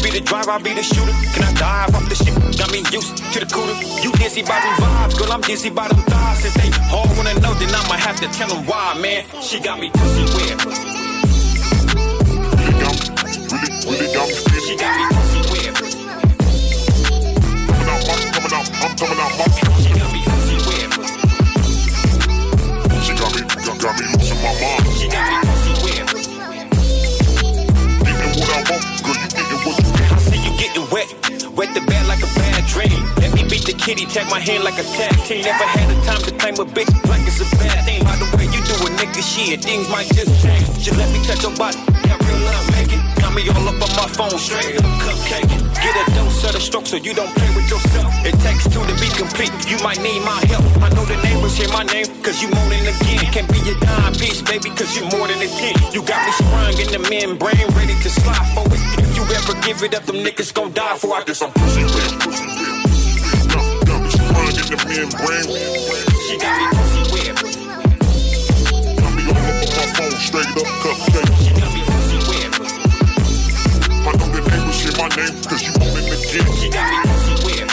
You be the driver, I'll be the shooter. Can I dive off the ship? Got me used to the cooler. You dizzy by them vibes, girl, I'm dizzy by them thighs. Since they all wanna know, then I might have to tell them why, man. She got me pussy wet. Really got me feeling. She got me pussy wet. Coming out, I'm coming out, I'm coming out, my. She got me pussy wet. She got me, got, got me losing my mind. She got me wet. Wet the bed like a bad dream. The kitty, tag my hand like a tag team. Never had a time to claim a bitch like it's a bad thing. By the way, you do a nigga shit, things might just change. Just let me touch your body. Got real love, make it. Got me all up on my phone, straight up cupcake. Get a dose of the stroke so you don't play with yourself. It takes two to be complete. You might need my help. I know the neighbors hear my name, cause you moaning again. Can't be a dime piece, baby, cause you more than a 10. You got me sprung in the membrane, ready to slide for it. If you ever give it up, them niggas gon' die for I I'm pussy wet, pussy sprung in the membrane. She got me pussy wet. Got me all up on my phone, straight up cupcake. She got me pussy wet. I know the neighbors hear my name, cause you moaning again. She got me pussy wet.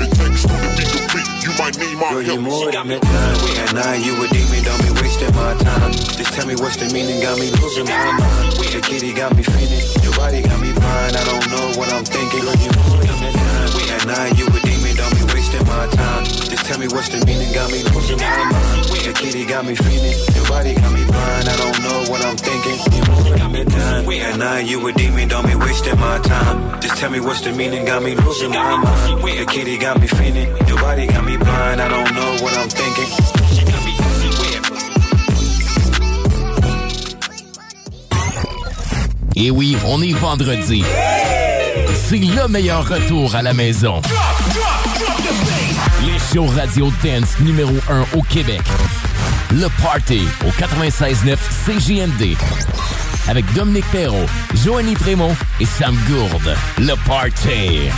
It takes two to be complete. You might need my Girl, you help. more got me time. pussy wet. And now you a demon, don't be wasting my time. Just tell me what's the meaning, got me losing my mind. The kitty got me feeling, your body got me blind. I don't know what I'm thinking. Girl, you more than a time. And now you a demon, don't be wasting my time. Just tell me what's the meaning, got me losing my mind. The kitty got me feeling, your body got me blind. I don't know what I'm thinking. You more than a time. And now you a demon, don't be wasting my time. Just tell me what's the meaning, got me losing my mind. The kitty got me feeling, your body got me blind. I don't know what I'm thinking. Got me. Et oui, on est vendredi. C'est le meilleur retour à la maison. Les shows radio dance numéro 1 au Québec. Le Party au 96.9 CJMD. Avec Dominique Perrault, Joanny Prémont et Sam Gourde. Le Party.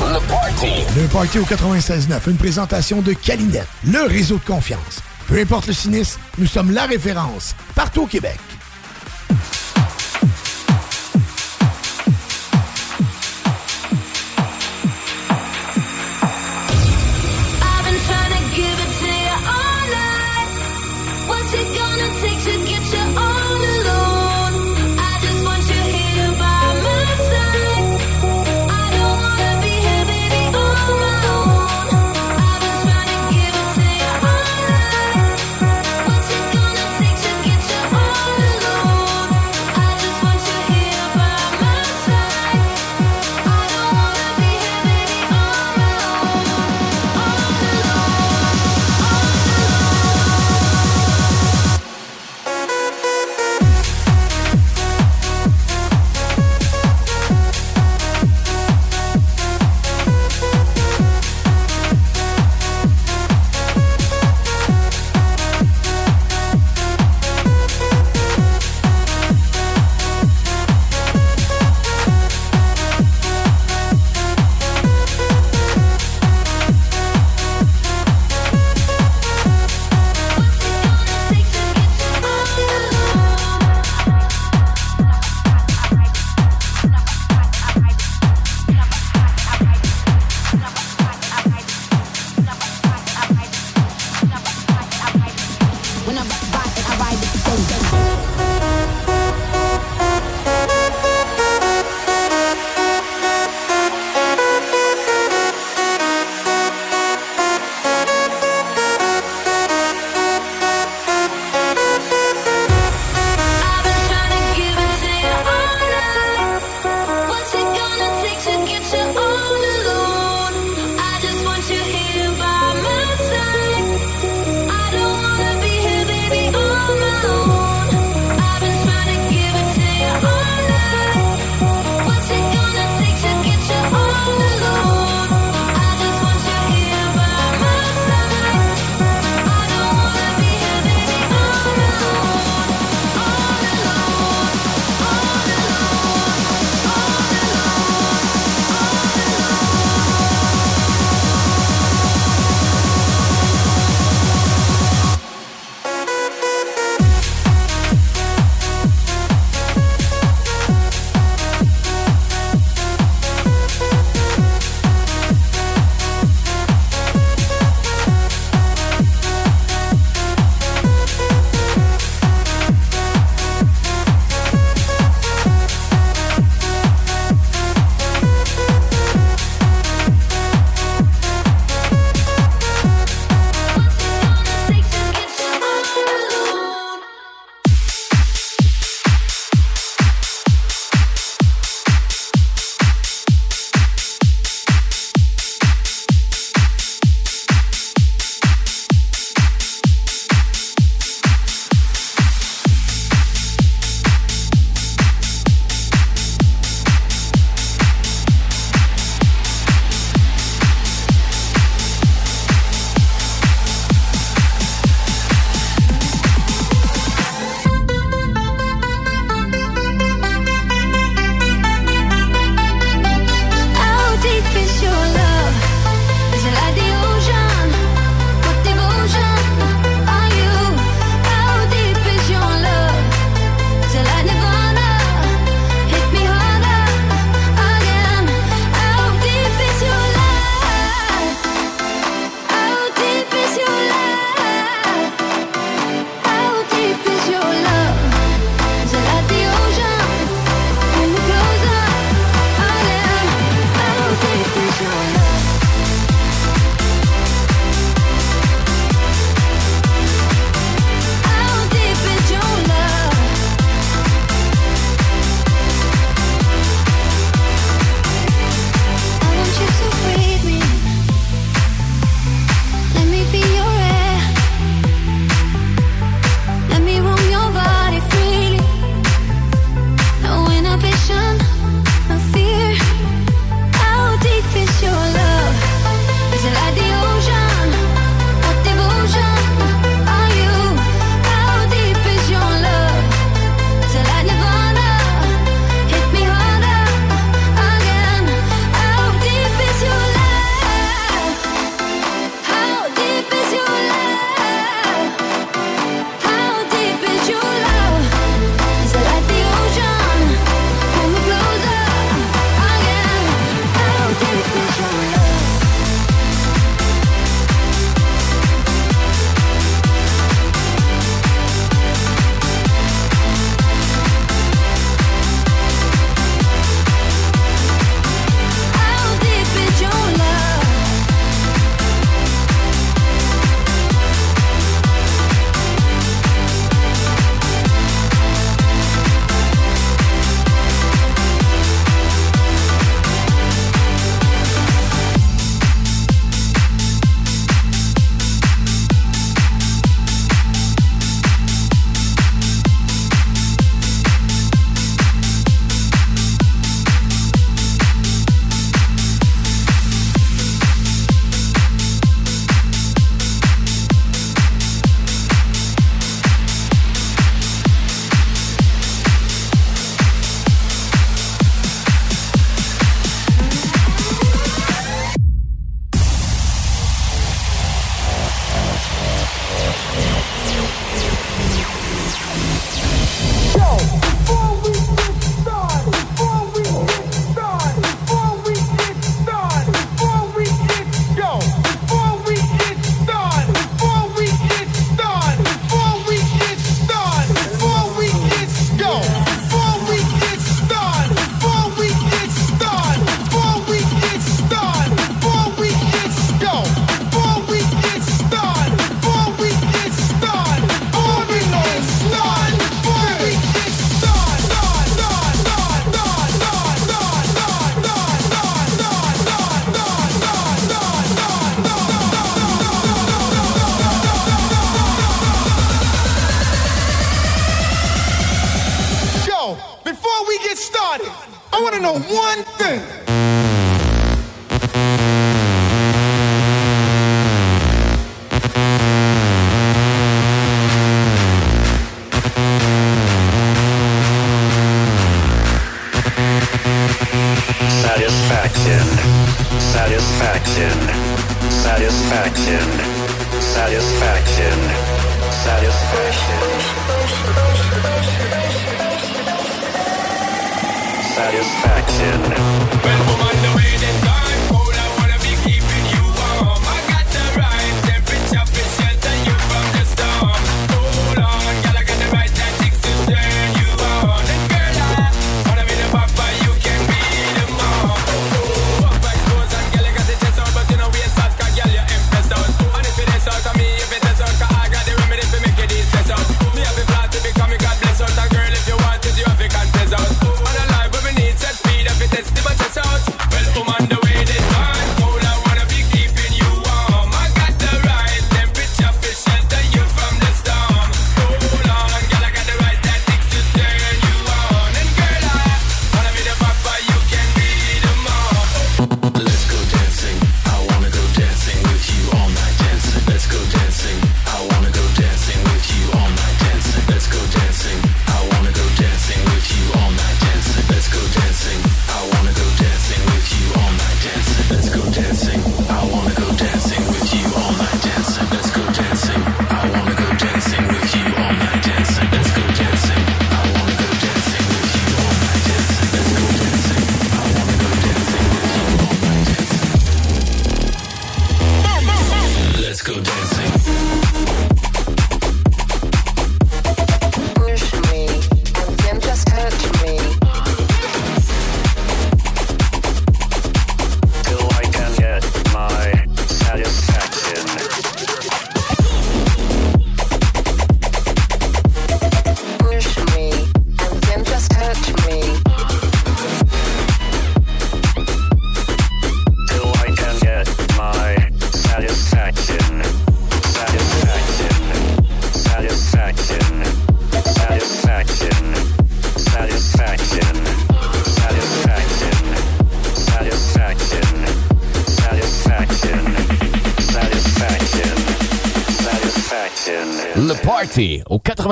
Le Party. Le Party au 96.9, une présentation de Calinette, le réseau de confiance. Peu importe le sinistre, nous sommes la référence partout au Québec.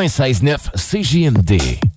96.9 CJMD.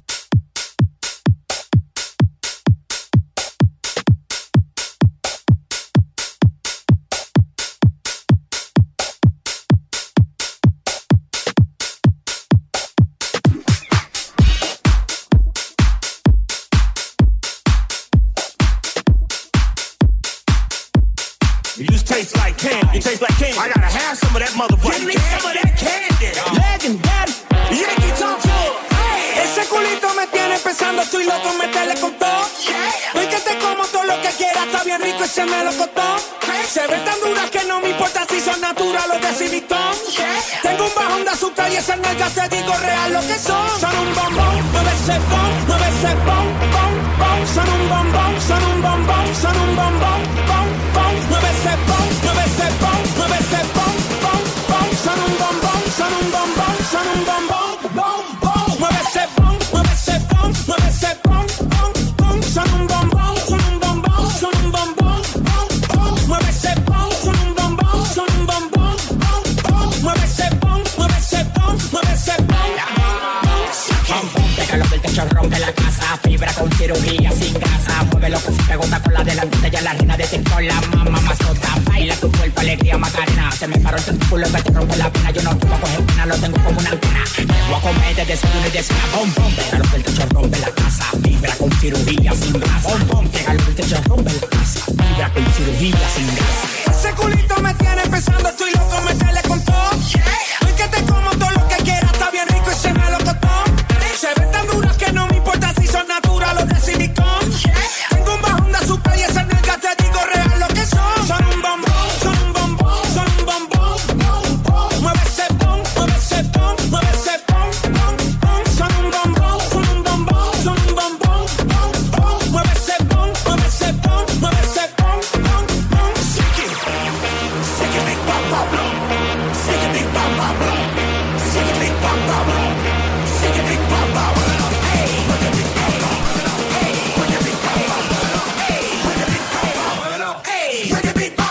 beat.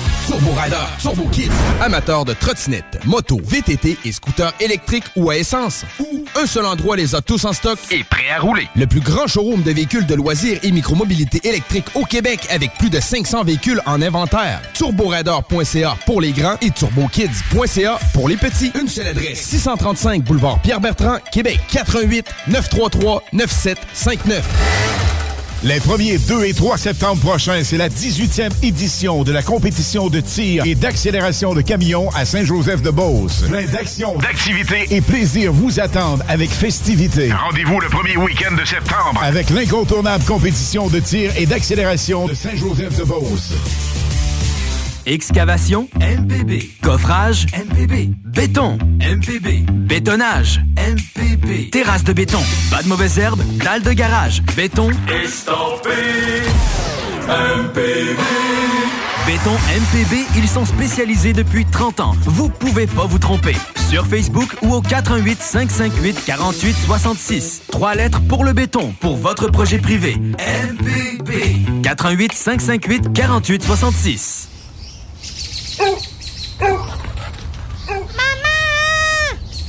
Turbo Rider, Turbo Kids. Amateurs de trottinettes, motos, VTT et scooters électriques ou à essence. Ou un seul endroit les a tous en stock et prêt à rouler. Le plus grand showroom de véhicules de loisirs et micromobilité électrique au Québec avec plus de 500 véhicules en inventaire. TurboRider.ca pour les grands et TurboKids.ca pour les petits. Une seule adresse. 635 boulevard Pierre-Bertrand, Québec. 88 933 9759. Les 1er, 2 et 3 septembre prochains, c'est la 18e édition de la compétition de tir et d'accélération de camions à Saint-Joseph-de-Beauce. Plein d'actions, d'activités et plaisir vous attendent avec festivité. Rendez-vous le premier week-end de septembre. Avec l'incontournable compétition de tir et d'accélération de Saint-Joseph-de-Beauce. Excavation MPB. Coffrage MPB. Béton MPB. Bétonnage MPB. Terrasse de béton. Pas de mauvaises herbes. Dalle de garage. Béton. Estampé MPB. Béton MPB, ils sont spécialisés depuis 30 ans. Vous pouvez pas vous tromper. Sur Facebook ou au 418 558 48 66. Trois lettres pour le béton, pour votre projet privé. MPB. 418 558 48 66. Maman!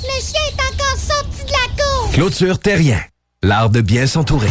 Le chien est encore sorti de la cour! Clôture Terrien. L'art de bien s'entourer.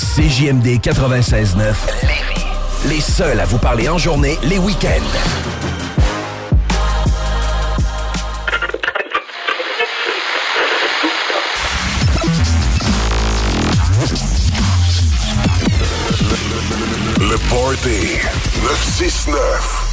CJMD 96.9. Les seuls à vous parler en journée, les week-ends. Le Party 969.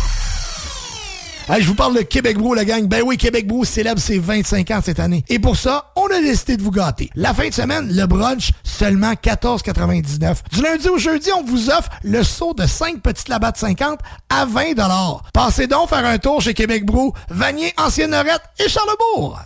Hey, je vous parle de Québec Brou, la gang. Ben oui, Québec Brou célèbre ses 25 ans cette année. Et pour ça, on a décidé de vous gâter. La fin de semaine, le brunch, seulement 14,99. Du lundi au jeudi, on vous offre le saut de 5 petites labats de 50 à 20 Passez donc faire un tour chez Québec Brou, Vanier, Ancienne Norette et Charlebourg.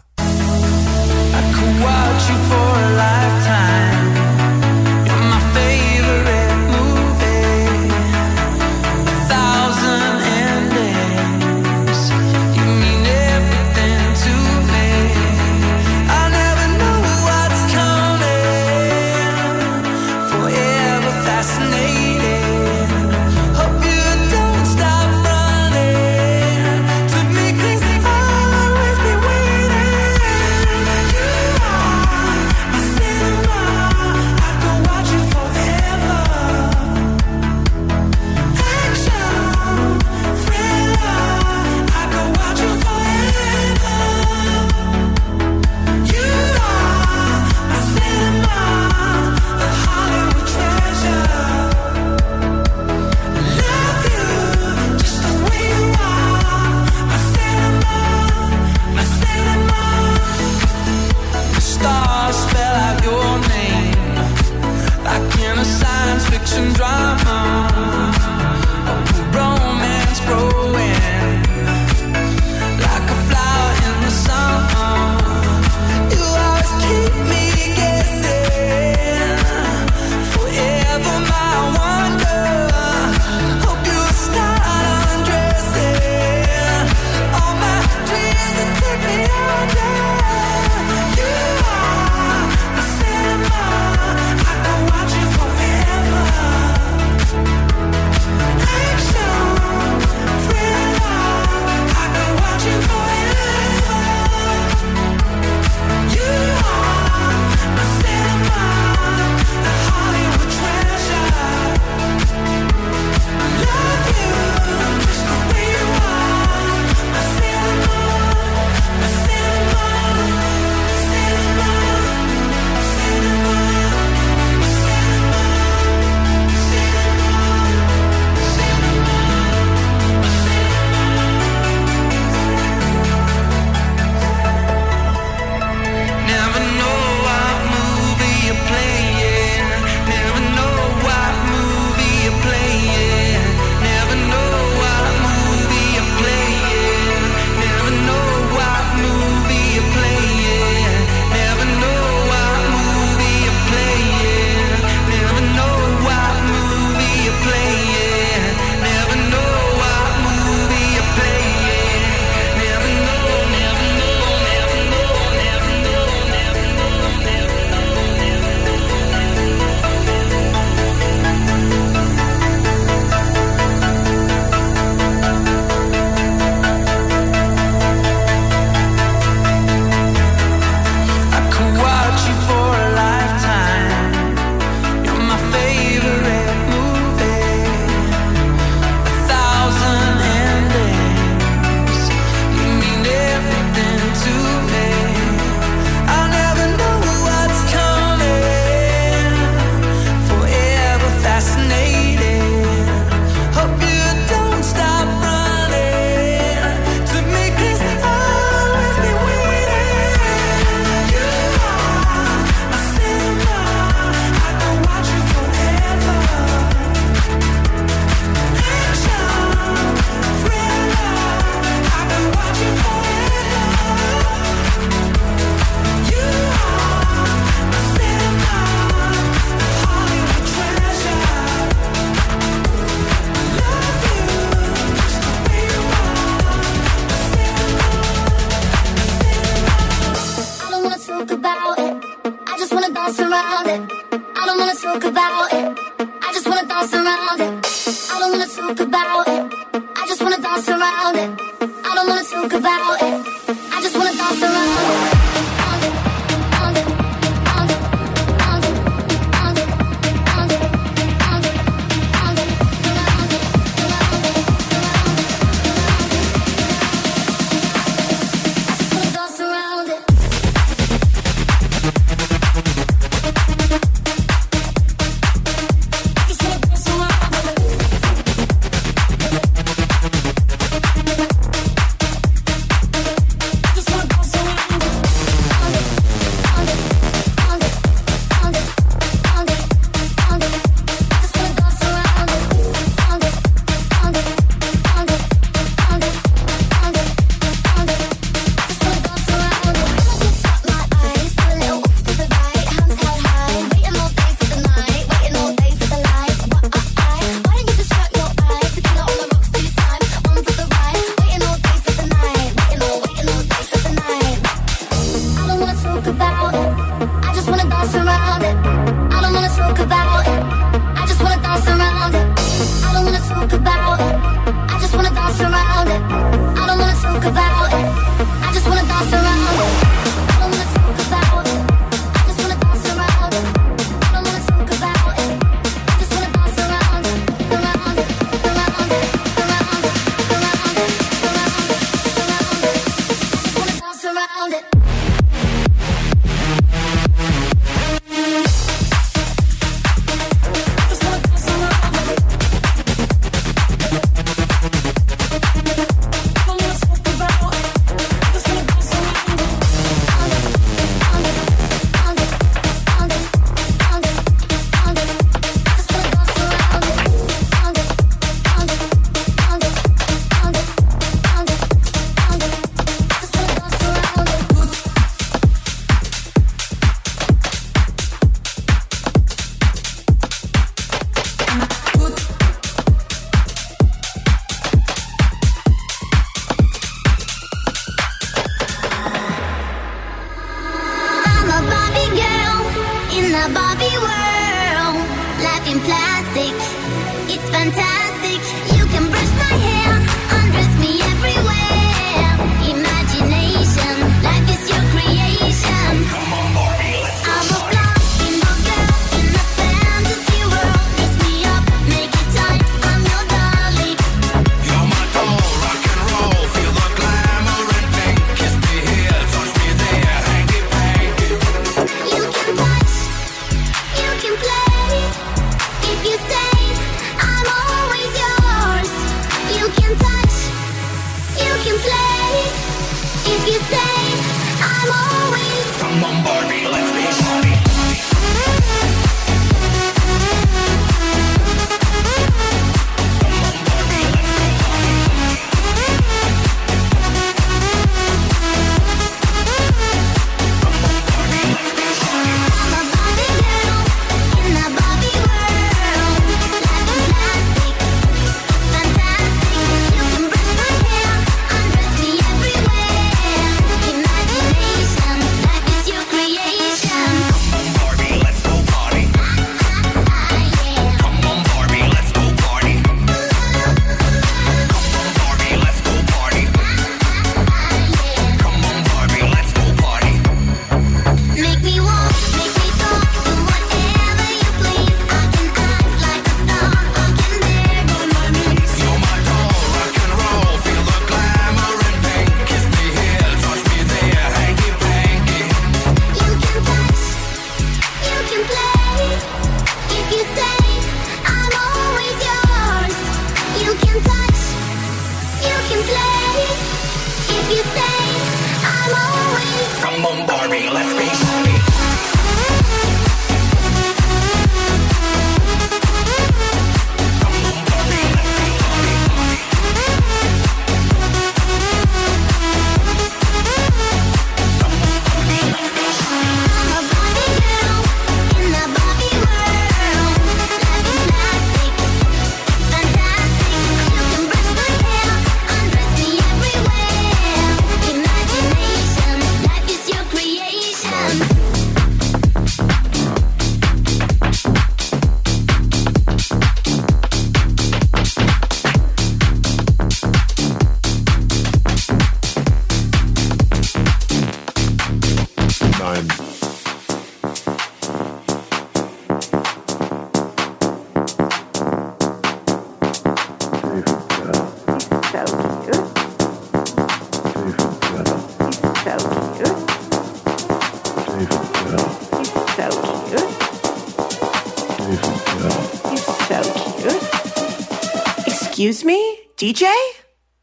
Excuse me, DJ?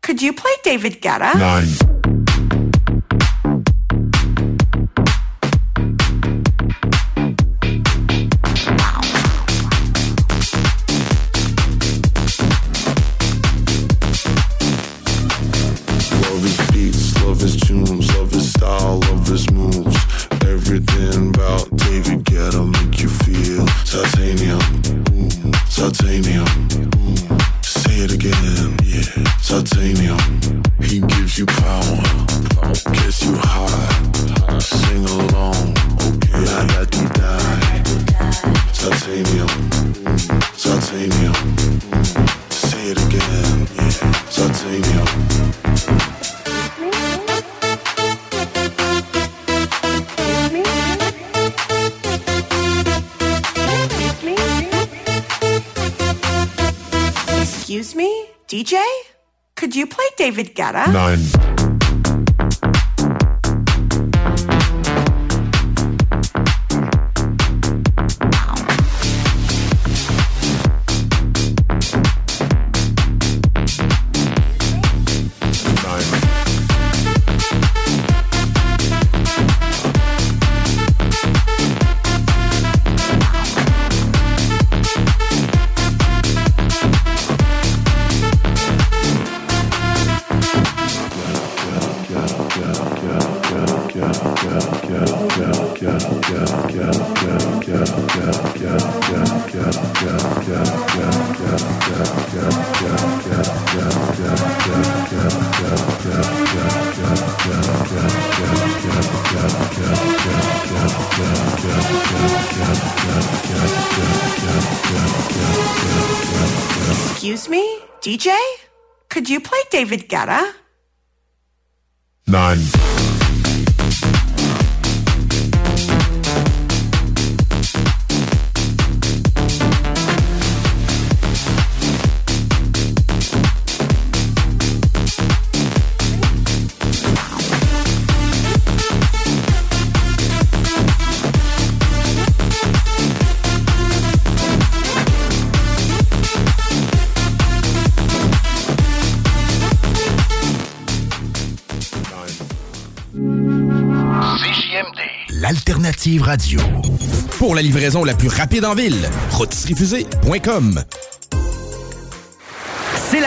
Could you play David Guetta? Nine. David Guetta? Pour la livraison la plus rapide en ville, rotisseriefusée.com.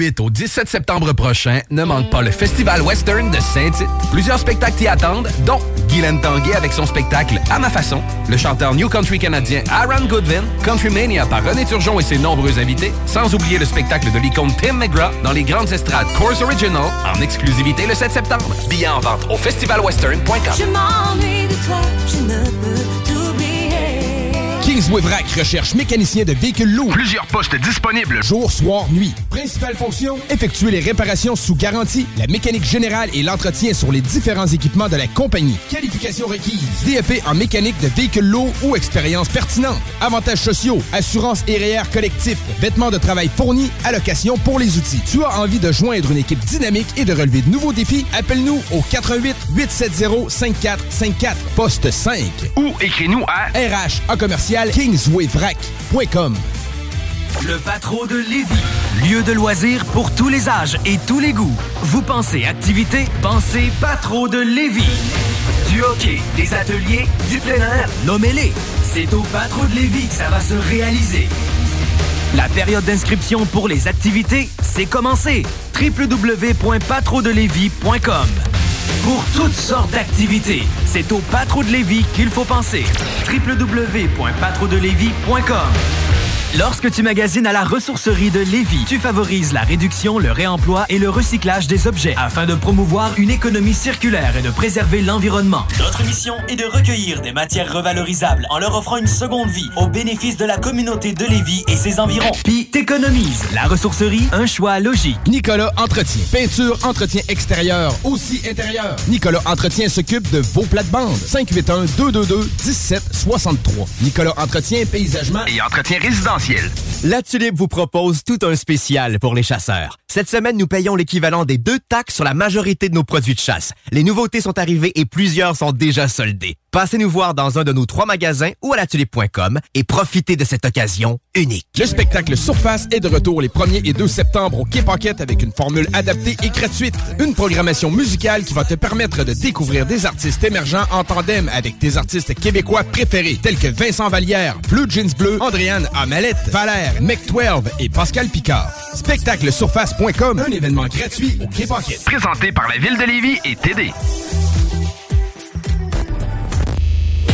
8 au 17 septembre prochain, ne manque pas le Festival Western de Saint-Tite. Plusieurs spectacles t'y attendent, dont Guylaine Tanguay avec son spectacle À ma façon, le chanteur New Country canadien Aaron Goodwin, Country Mania par René Turgeon et ses nombreux invités, sans oublier le spectacle de l'icône Tim McGraw dans les grandes estrades Course Original en exclusivité le 7 septembre. Billets en vente au festivalwestern.com. Recherche mécanicien de véhicules lourds. Plusieurs postes disponibles. Jour, soir, nuit. Principale fonction, effectuer les réparations sous garantie, la mécanique générale et l'entretien sur les différents équipements de la compagnie. Qualification requise. DEP en mécanique de véhicules lourds ou expérience pertinente. Avantages sociaux, assurance et REER collectif, vêtements de travail fournis, allocation pour les outils. Tu as envie de joindre une équipe dynamique et de relever de nouveaux défis? Appelle-nous au 88 870 5454 poste 5 ou écris-nous à RH en commercial kingswayvrac.com. Le Patro de Lévis. Lieu de loisirs pour tous les âges et tous les goûts. Vous pensez activité? Pensez Patro de Lévis. Du hockey, des ateliers, du plein air, nommez-les. C'est au Patro de Lévis que ça va se réaliser. La période d'inscription pour les activités, c'est commencé. www.patrodelévis.com Pour toutes sortes d'activités, c'est au Patro de Lévis qu'il faut penser. www.patrodelévis.com Lorsque tu magasines à la ressourcerie de Lévis, tu favorises la réduction, le réemploi et le recyclage des objets afin de promouvoir une économie circulaire et de préserver l'environnement. Notre mission est de recueillir des matières revalorisables en leur offrant une seconde vie au bénéfice de la communauté de Lévis et ses environs. Puis t'économises. La ressourcerie, un choix logique. Nicolas Entretien. Peinture, entretien extérieur, aussi intérieur. Nicolas Entretien s'occupe de vos plates-bandes. 581-222-1763. Nicolas Entretien, paysagement et entretien résidentiel. La Tulipe vous propose tout un spécial pour les chasseurs. Cette semaine, nous payons l'équivalent des deux taxes sur la majorité de nos produits de chasse. Les nouveautés sont arrivées et plusieurs sont déjà soldées. Passez nous voir dans un de nos trois magasins ou à latulipe.com et profitez de cette occasion unique. Le spectacle Surface est de retour les 1er et 2 septembre au Quai Pocket avec une formule adaptée et gratuite. Une programmation musicale qui va te permettre de découvrir des artistes émergents en tandem avec tes artistes québécois préférés tels que Vincent Vallière, Blue Jeans Bleu, Andréane Amalette, Valère, Mec12 et Pascal Picard. Spectaclesurface.com, un événement gratuit au Quai Pocket. Présenté par la Ville de Lévis et TD.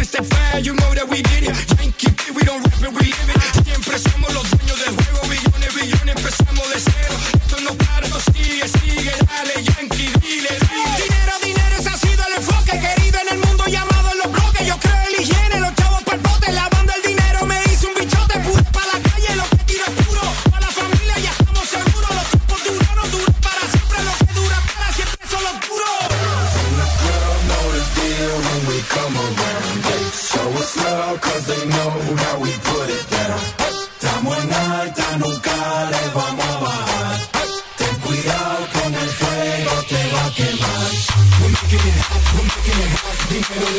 it's the fire, you know that we did it. Yankee, we don't rap it, we live it. Siempre somos los dueños del juego, billones, billones, empezamos de cero. Esto no para, no sigue, sigue, dale,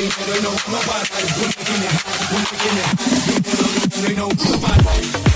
they know, they know, nobody. We're making it, we're making it. They know, nobody.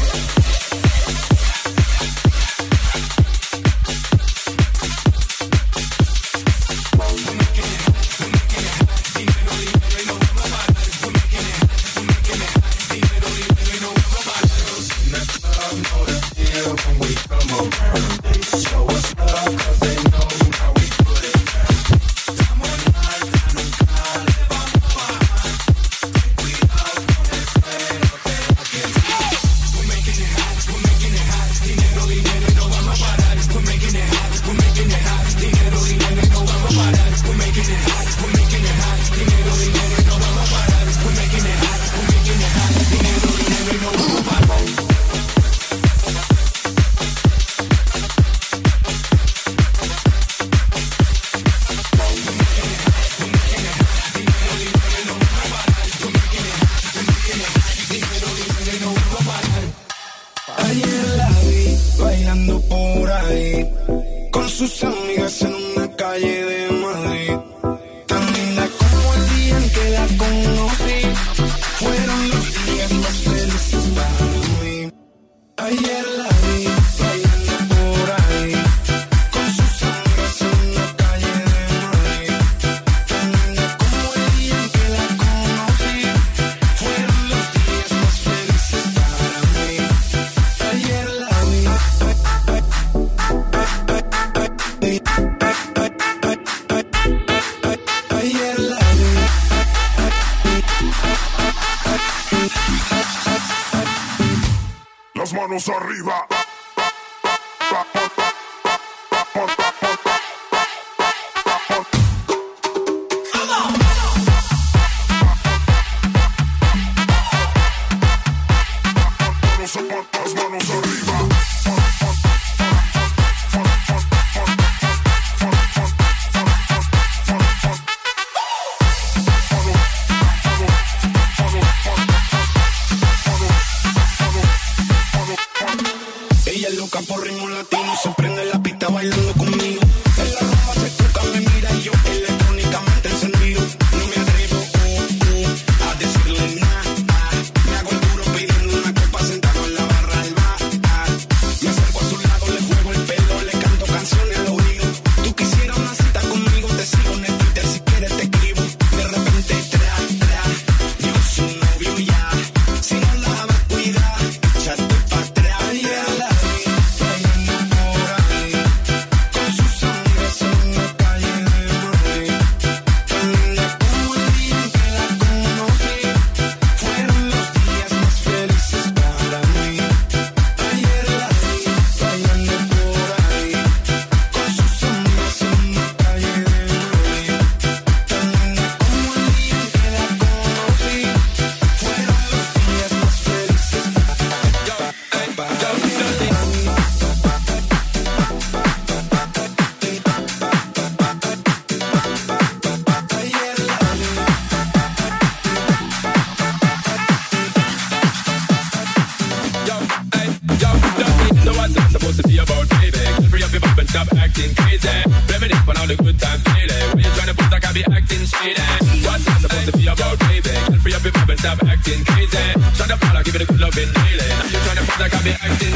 it a good loving feeling. You trying to fuck like I be acting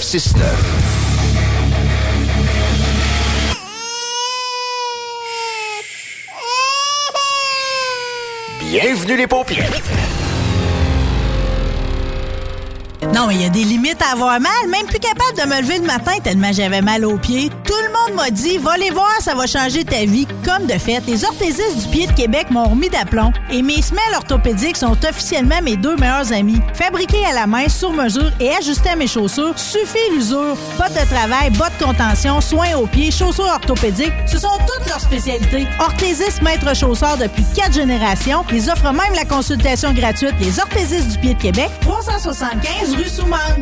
969. Bienvenue les paupières. Non, il y a des limites à avoir mal. Même plus capable de me lever le matin tellement j'avais mal aux pieds. Tout le monde m'a dit, va les voir, ça va changer ta vie. Comme de fait, les orthésistes du pied de Québec m'ont remis d'aplomb. Et mes semelles orthopédiques sont officiellement mes deux meilleurs amis. Fabriqués à la main, sur mesure et ajustés à mes chaussures, suffit l'usure. Bottes de travail, bottes de contention, soins aux pieds, chaussures orthopédiques, ce sont toutes leurs spécialités. Orthésistes maître chausseur depuis quatre générations. Ils offrent même la consultation gratuite Les orthésistes du pied de Québec, 375 rue Soumane.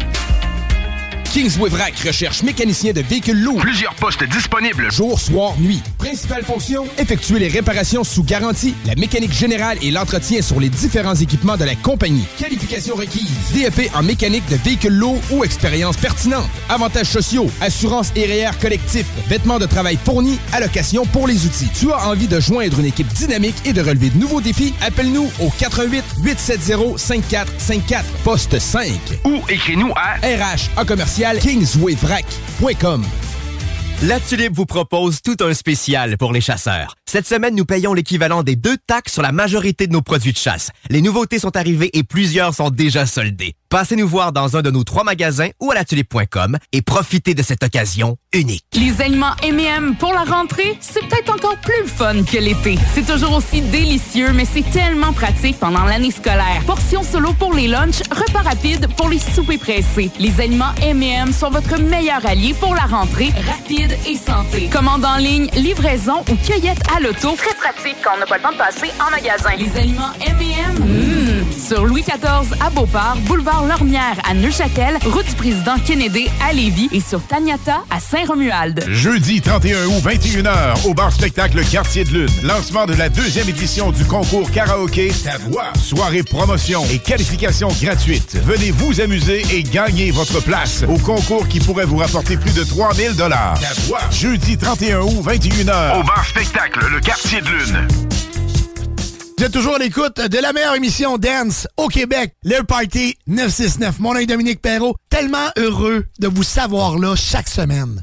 Kingsway Vrac recherche mécanicien de véhicules lourds. Plusieurs postes disponibles. Jour, soir, nuit. Principale fonction, effectuer les réparations sous garantie, la mécanique générale et l'entretien sur les différents équipements de la compagnie. Qualification requise. DEP en mécanique de véhicules lourds ou expérience pertinente. Avantages sociaux, assurance et REER collectif, vêtements de travail fournis, allocation pour les outils. Tu as envie de joindre une équipe dynamique et de relever de nouveaux défis? Appelle-nous au 88 870 5454 poste 5 Ou écris-nous à RH en commercial kingswayvrac.com. La Tulipe vous propose tout un spécial pour les chasseurs. Cette semaine, nous payons l'équivalent des deux taxes sur la majorité de nos produits de chasse. Les nouveautés sont arrivées et plusieurs sont déjà soldées. Passez nous voir dans un de nos trois magasins ou à latulipe.com et profitez de cette occasion unique. Les aliments M&M pour la rentrée, c'est peut-être encore plus fun que l'été. C'est toujours aussi délicieux, mais c'est tellement pratique pendant l'année scolaire. Portions solo pour les lunchs, repas rapides pour les soupers pressés. Les aliments M&M sont votre meilleur allié pour la rentrée rapide et santé. Commande en ligne, livraison ou cueillette à l'auto. Très pratique quand on n'a pas le temps de passer en magasin. Les aliments M&M, mmh. Sur Louis XIV à Beauport, boulevard Lormière à Neuchâtel, route du président Kennedy à Lévis et sur Taniata à Saint-Romuald. Jeudi 31 août, 21h, au bar spectacle Quartier de Lune. Lancement de la deuxième édition du concours karaoké Ta voix. Soirée promotion et qualification gratuite. Venez vous amuser et gagner votre place au concours qui pourrait vous rapporter plus de 3000 dollars. Ta voix. Jeudi 31 août, 21h. Au bar spectacle, le quartier de lune. Vous êtes toujours à l'écoute de la meilleure émission Dance au Québec, le Party 969. Mon nom est Dominique Perrault. Tellement heureux de vous savoir là chaque semaine.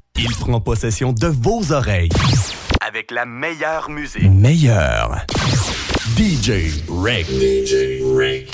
Il prend possession de vos oreilles avec la meilleure musique. Meilleure. DJ Rick. DJ Rick.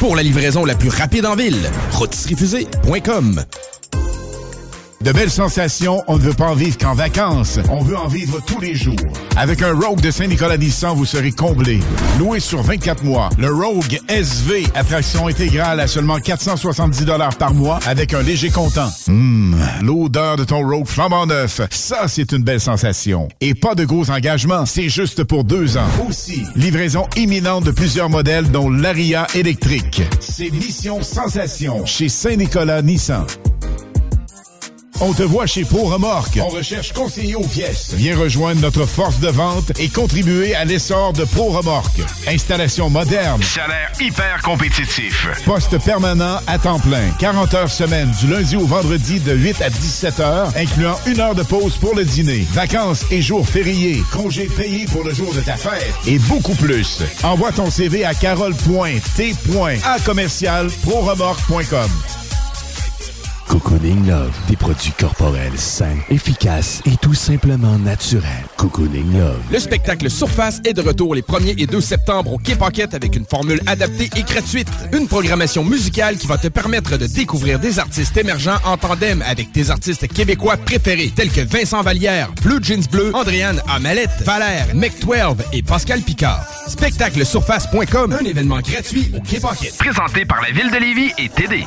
Pour la livraison la plus rapide en ville, rotisseriefusée.com. De belles sensations, on ne veut pas en vivre qu'en vacances. On veut en vivre tous les jours. Avec un Rogue de Saint-Nicolas Nissan, vous serez comblé. Loué sur 24 mois, le Rogue SV, attraction intégrale à seulement 470 par mois avec un léger comptant. Hum, l'odeur de ton Rogue flambant neuf, ça c'est une belle sensation. Et pas de gros engagements, c'est juste pour deux ans. Aussi, livraison imminente de plusieurs modèles dont l'Aria électrique. C'est Mission Sensation chez Saint-Nicolas Nissan. On te voit chez Pro Remorque. On recherche conseiller aux pièces. Viens rejoindre notre force de vente et contribuer à l'essor de Pro Remorque. Installation moderne. Salaire hyper compétitif. Poste permanent à temps plein. 40 heures semaine du lundi au vendredi de 8 à 17 heures, incluant une heure de pause pour le dîner. Vacances et jours fériés. Congés payés pour le jour de ta fête. Et beaucoup plus. Envoie ton CV à carole.t.a commercial proremorque.com. Cocooning Love, des produits corporels sains, efficaces et tout simplement naturels. Cocooning Love. Le spectacle Surface est de retour les 1er et 2 septembre au Quai Pocket avec une formule adaptée et gratuite. Une programmation musicale qui va te permettre de découvrir des artistes émergents en tandem avec tes artistes québécois préférés tels que Vincent Vallière, Blue Jeans Bleu, Andréane Amalette, Valère, Mec12 et Pascal Picard. Spectaclesurface.com, un événement gratuit au Quai Pocket. Présenté par la Ville de Lévis et TD.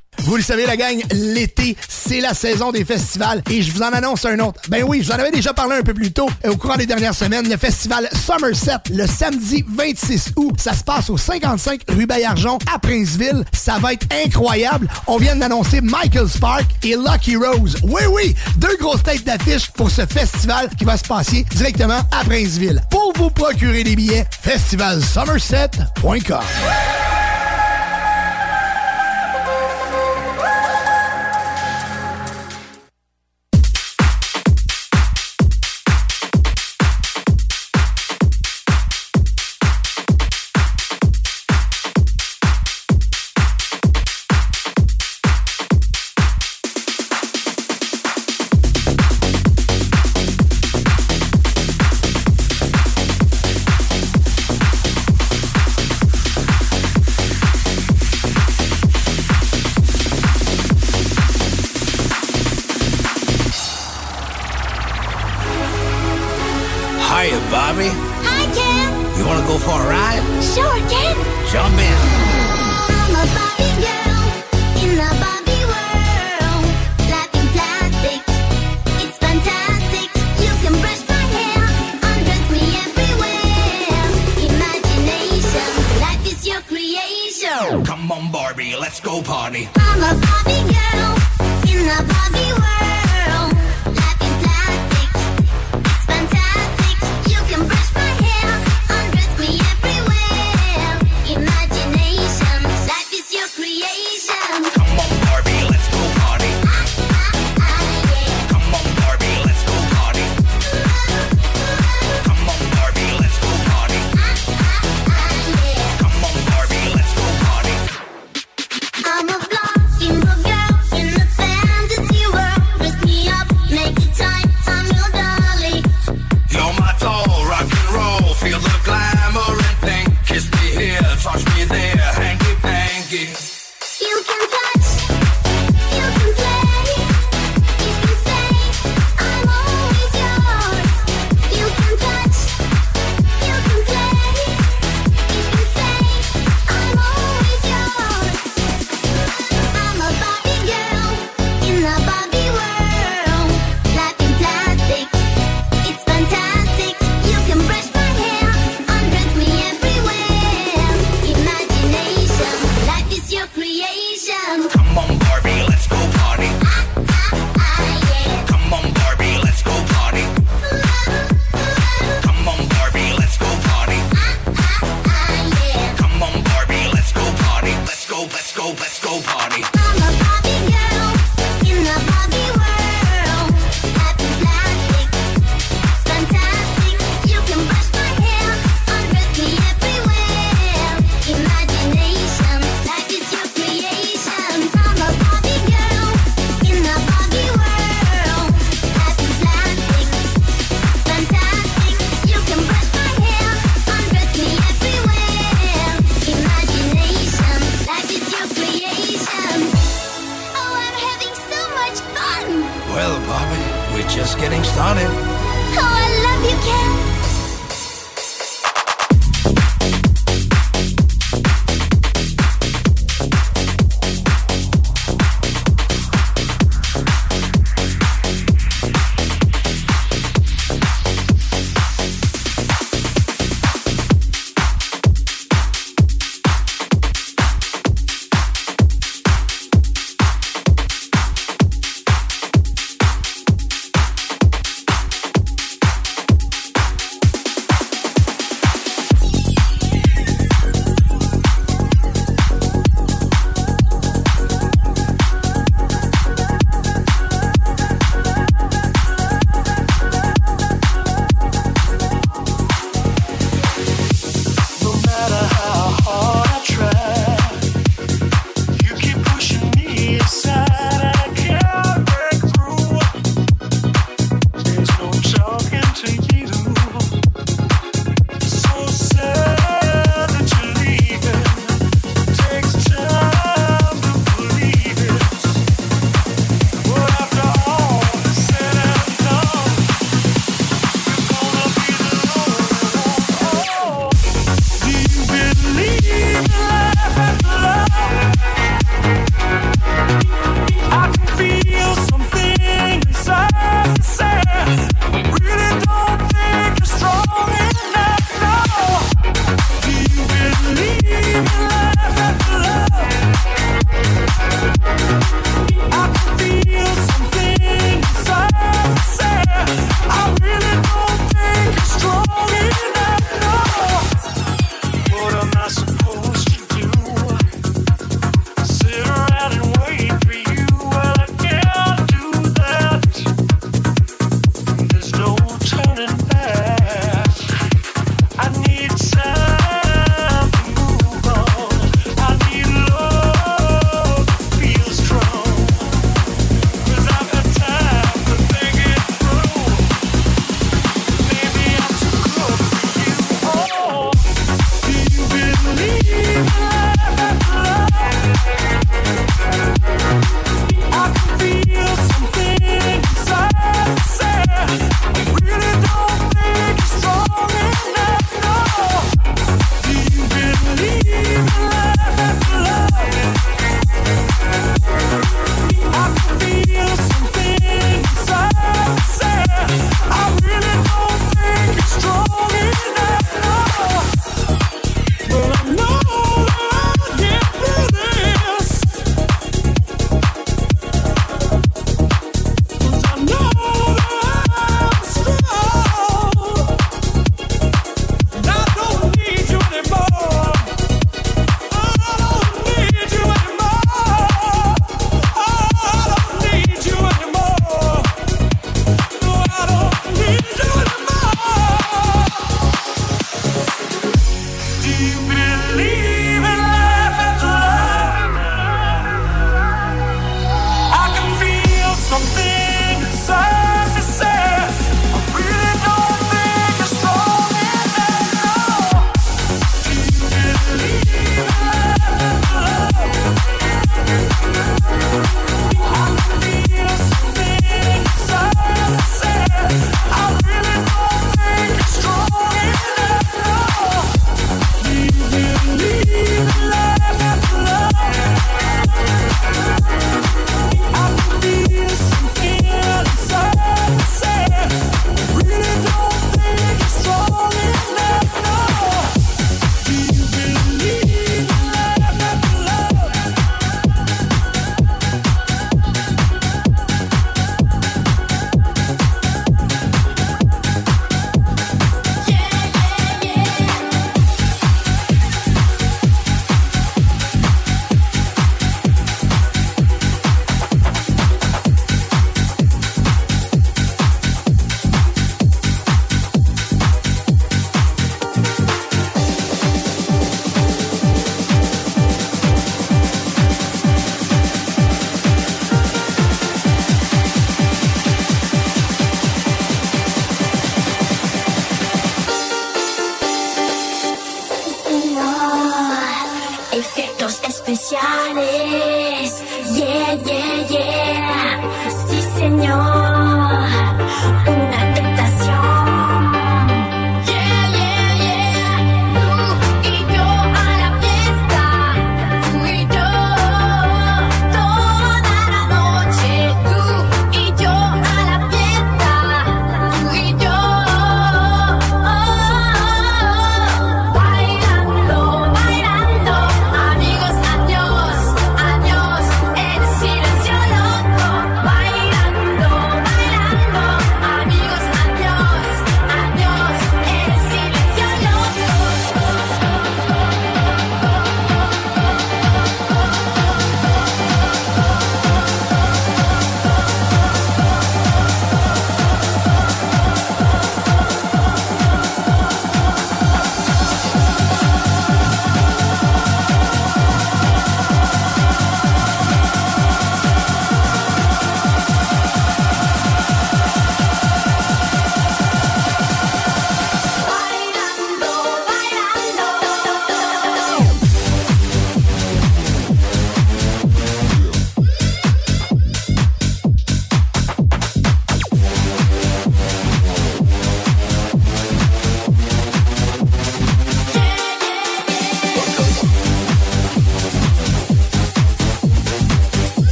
Vous le savez, la gang, l'été, c'est la saison des festivals et je vous en annonce un autre. Ben oui, je vous en avais déjà parlé un peu plus tôt euh, au courant des dernières semaines. Le festival Somerset, le samedi 26 août, ça se passe au 55 rue Bayarjon à Princeville. Ça va être incroyable. On vient d'annoncer Michael Spark et Lucky Rose. Oui, oui, deux grosses têtes d'affiche pour ce festival qui va se passer directement à Princeville. Pour vous procurer des billets, festivalsomerset.com.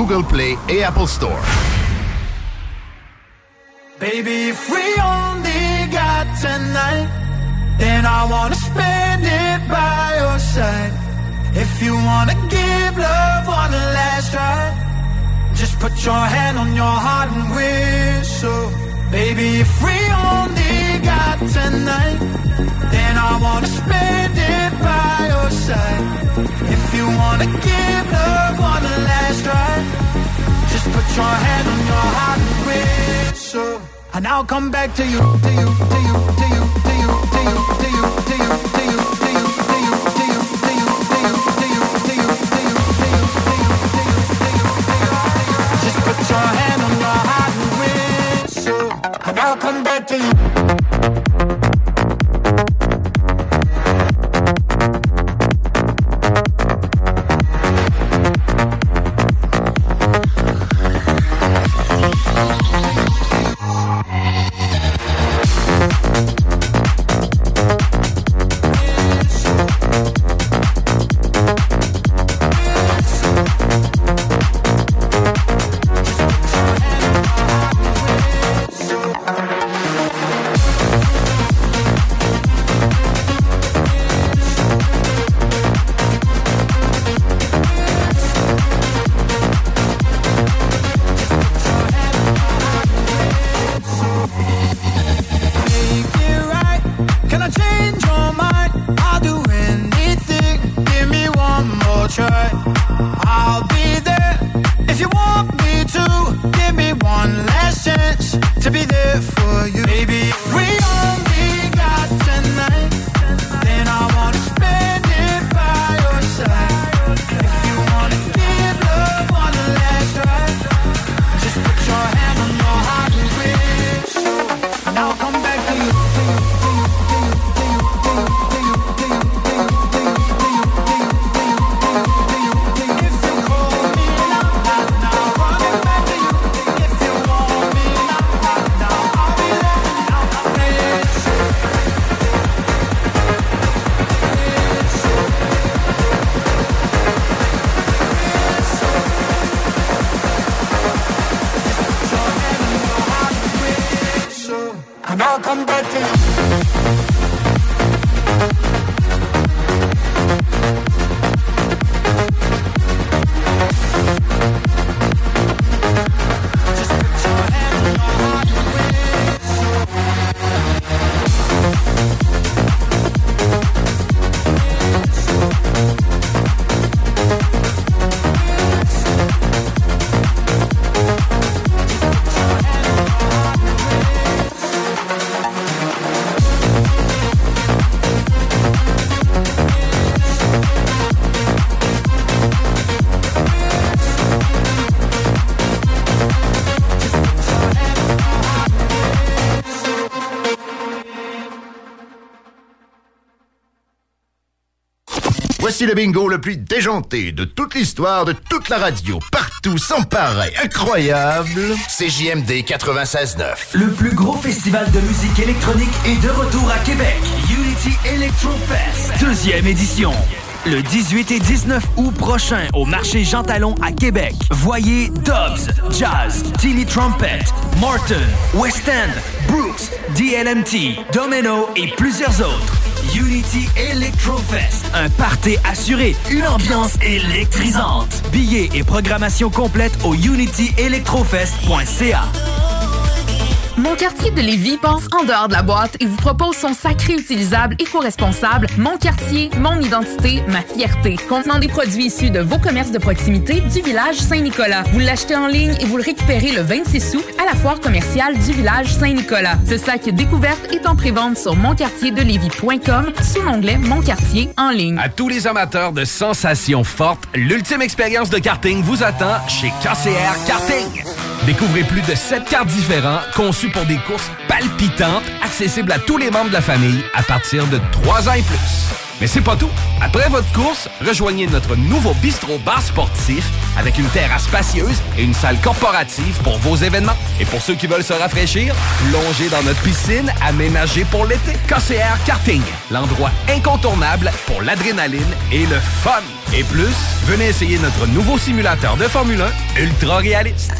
Google Play et Apple Store. your head on your heart will. So I now come back to you, to you, to you. Le bingo le plus déjanté de toute l'histoire de toute la radio. Partout, sans pareil, incroyable. CJMD 96.9. Le plus gros festival de musique électronique est de retour à Québec. Unity Electro Fest, deuxième édition. Le 18 et 19 août prochain au marché Jean Talon à Québec. Voyez Dobbs, Jazz, Tilly Trumpet, Martin, West End, Brooks, DLMT, Domino et plusieurs autres. Unity Electrofest, un party assuré, une ambiance électrisante. Billets et programmation complète au unityelectrofest.ca. Mon quartier de Lévis pense en dehors de la boîte et vous propose son sac réutilisable éco-responsable Mon quartier, mon identité, ma fierté. Contenant des produits issus de vos commerces de proximité du village Saint-Nicolas. Vous l'achetez en ligne et vous le récupérez le 26 août à la foire commerciale du village Saint-Nicolas. Ce sac découverte est en prévente sur monquartierdelévis.com sous l'onglet Mon quartier en ligne. À tous les amateurs de sensations fortes, l'ultime expérience de karting vous attend chez KCR Karting. Découvrez plus de 7 cartes différents conçus pour des courses palpitantes, accessibles à tous les membres de la famille à partir de 3 ans et plus. Mais c'est pas tout. Après votre course, rejoignez notre nouveau bistrot bar sportif avec une terrasse spacieuse et une salle corporative pour vos événements. Et pour ceux qui veulent se rafraîchir, plongez dans notre piscine aménagée pour l'été. KCR Karting, l'endroit incontournable pour l'adrénaline et le fun. Et plus, venez essayer notre nouveau simulateur de Formule 1 ultra réaliste.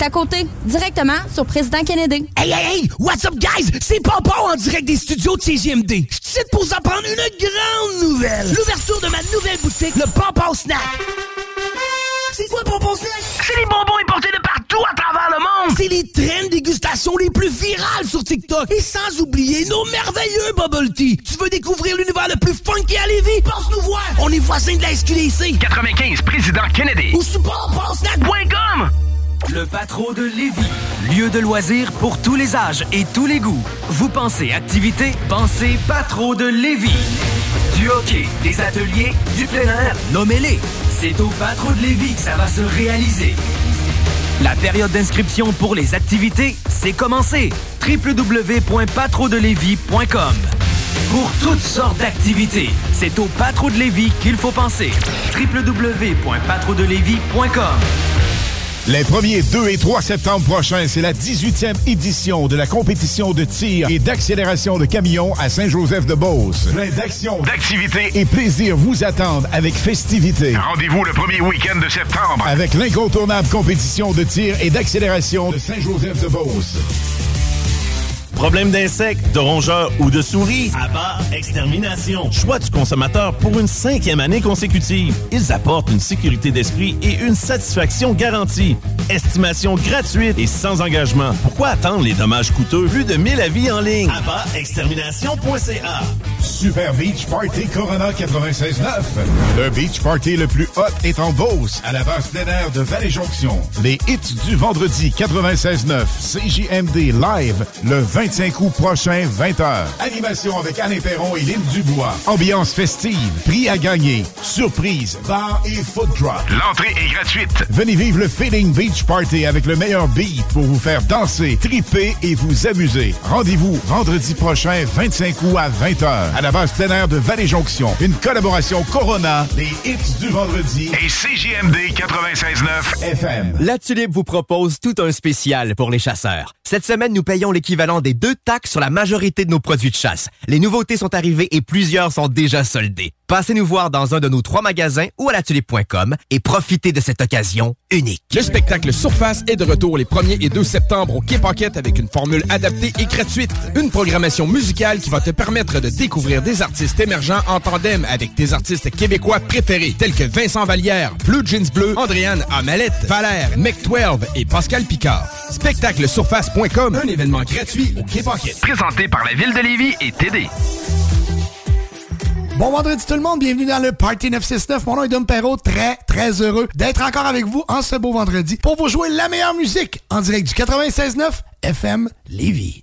C'est à côté, directement sur Président Kennedy. Hey, hey, hey! What's up, guys? C'est Papa en direct des studios de CGMD. Je suis pour vous apprendre une grande nouvelle. L'ouverture de ma nouvelle boutique, le Papa Snack. C'est quoi Papa Snack? C'est les bonbons importés de partout à travers le monde. C'est les traînes dégustation les plus virales sur TikTok. Et sans oublier nos merveilleux bubble tea. Tu veux découvrir l'univers le plus funky à Lévis? Passe nous voir. On est voisins de la SQDC. 95 Président Kennedy. Ou sur papaSnack.com. Le Patro de Lévis, lieu de loisirs pour tous les âges et tous les goûts. Vous pensez activité, pensez Patro de Lévis. Du hockey, des ateliers, du plein air, nommez-les. C'est au Patro de Lévis que ça va se réaliser. La période d'inscription pour les activités, c'est commencé. www.patrodelévis.com Pour toutes sortes d'activités, c'est au Patro de Lévis qu'il faut penser. www.patrodelévis.com Les 1er, 2 et 3 septembre prochains, c'est la 18e édition de la compétition de tir et d'accélération de camions à Saint-Joseph-de-Beauce. Plein d'actions, d'activités et plaisir vous attendent avec festivité. Rendez-vous le premier week-end de septembre. Avec l'incontournable compétition de tir et d'accélération de Saint-Joseph-de-Beauce. Problème d'insectes, de rongeurs ou de souris? Abba Extermination. Choix du consommateur pour une cinquième année consécutive. Ils apportent une sécurité d'esprit et une satisfaction garantie. Estimation gratuite et sans engagement. Pourquoi attendre les dommages coûteux? Plus de 1000 avis en ligne. AbbaExtermination.ca Super Beach Party Corona 96.9. Le beach party le plus hot est en Beauce, à la base plein air de Vallée-Jonction. Les hits du vendredi 96.9, CJMD Live, le 25 août prochain, 20h. Animation avec Alain Perron et Lynn Dubois. Ambiance festive, prix à gagner, surprise, bar et food drop. L'entrée est gratuite. Venez vivre le Feeling Beach Party avec le meilleur beat pour vous faire danser, triper et vous amuser. Rendez-vous vendredi prochain, 25 août à 20h, à la base plein air de Vallée-Jonction. Une collaboration Corona, les hits du vendredi Et CJMD 96.9 FM. La Tulipe vous propose tout un spécial pour les chasseurs. Cette semaine, nous payons l'équivalent des deux taxes sur la majorité de nos produits de chasse. Les nouveautés sont arrivées et plusieurs sont déjà soldées. Passez nous voir dans un de nos trois magasins ou à latulipe.com et profitez de cette occasion unique. Le spectacle Surface est de retour les 1er et 2 septembre au Quai Paquette avec une formule adaptée et gratuite. Une programmation musicale qui va te permettre de découvrir des artistes émergents en tandem avec tes artistes québécois préférés tels que Vincent Vallière, Blue Jeans Bleu, Andréane Amalette, Valère, Mec12 et Pascal Picard. Un événement gratuit au Paquette. Présenté par la Ville de Lévis et TD. Bon vendredi tout le monde, bienvenue dans le Party 969. Mon nom est Dom Perrault, très très heureux d'être encore avec vous en ce beau vendredi pour vous jouer la meilleure musique en direct du 96.9 FM Lévis.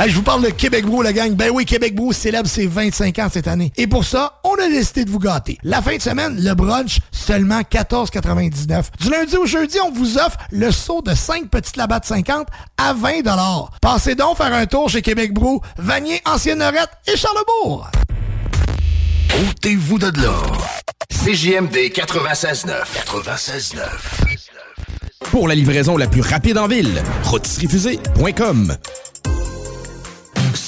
Hey, je vous parle de Québec Brou, la gang. Ben oui, Québec Brou célèbre ses 25 ans cette année. Et pour ça, on a décidé de vous gâter. La fin de semaine, le brunch, seulement 14,99. Du lundi au jeudi, on vous offre le saut de 5 petites labattes 50 à 20 Passez donc faire un tour chez Québec Brou, Vanier, Ancienne Norette et Charlebourg. Ôtez-vous de là. CJMD 96.9. 96.9. Pour la livraison la plus rapide en ville, rotisseriefusée.com.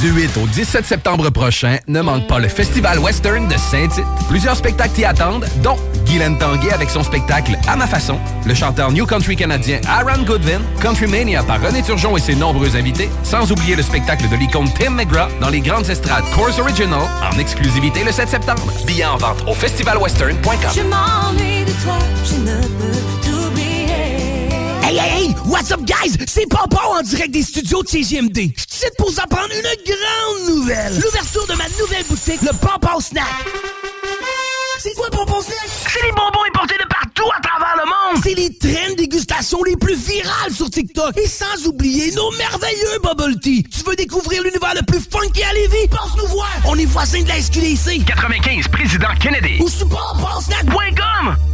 Du 8 au 17 septembre prochain, ne manque pas le Festival Western de Saint-Tite. Plusieurs spectacles t'y attendent, dont Guylaine Tanguay avec son spectacle À ma façon, le chanteur New Country canadien Aaron Goodwin, Country Mania par René Turgeon et ses nombreux invités, sans oublier le spectacle de l'icône Tim McGraw dans les grandes estrades Course Original en exclusivité le 7 septembre. Billets en vente au festivalwestern.com. Je. Hey, hey, hey! What's up, guys? C'est Papa en direct des studios de CGMD. Je suis pour vous apprendre une grande nouvelle. L'ouverture de ma nouvelle boutique, le Papa Snack. C'est quoi le Papa Snack? C'est les bonbons importés de partout à travers le monde. C'est les traînes dégustation les plus virales sur TikTok. Et sans oublier nos merveilleux bubble tea. Tu veux découvrir l'univers le plus funky à Lévis? Pense nous voir. On est voisins de la SQDC. 95, Président Kennedy. Ou sur papasnack.com.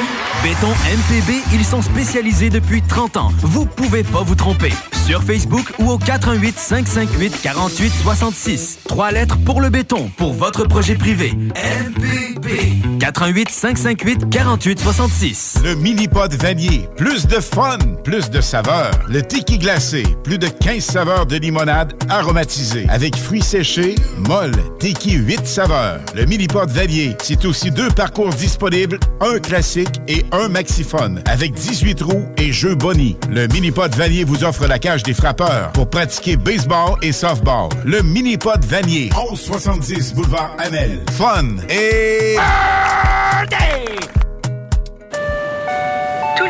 Béton MPB, ils sont spécialisés depuis 30 ans. Vous pouvez pas vous tromper. Sur Facebook ou au 418 558 48 66. Trois lettres pour le béton, pour votre projet privé. MPB. 418 558 48 66. Le mini-pod vanier. Plus de fun, plus de saveurs. Le tiki glacé. Plus de 15 saveurs de limonade aromatisée. Avec fruits séchés, molle, tiki 8 saveurs. Le mini-pod vanier. C'est aussi deux parcours disponibles, un classique et un maxiphone. Avec 18 roues et jeux boni. Le mini-pod vanier vous offre la cage des frappeurs pour pratiquer baseball et softball. Le mini-pod vanier. 1170 boulevard Amel. Fun et...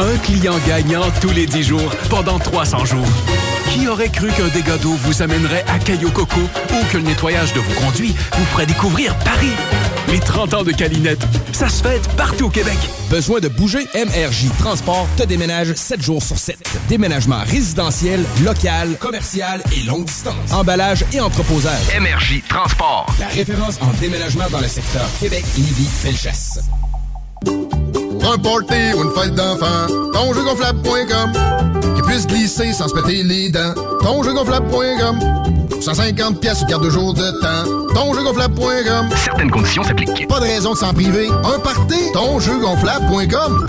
Un client gagnant tous les 10 jours pendant 300 jours. Qui aurait cru qu'un dégât d'eau vous amènerait à Caillou Coco ou que le nettoyage de vos conduits vous ferait découvrir Paris? Les 30 ans de Calinette, ça se fête partout au Québec. Besoin de bouger? MRJ Transport te déménage 7 jours sur 7. Déménagement résidentiel, local, commercial et longue distance. Emballage et entreposage. MRJ Transport. La référence en déménagement dans le secteur Québec-Lévis-Felchasse. Pour un party ou une fête d'enfant, tonjeugonflable.com Qui puisse glisser sans se péter les dents. Tonjeugonflable.com 150 pièces carte de jour de temps. Tonjeugonflable.com Certaines conditions s'appliquent. Pas de raison de s'en priver. Un party, tonjeugonflable.com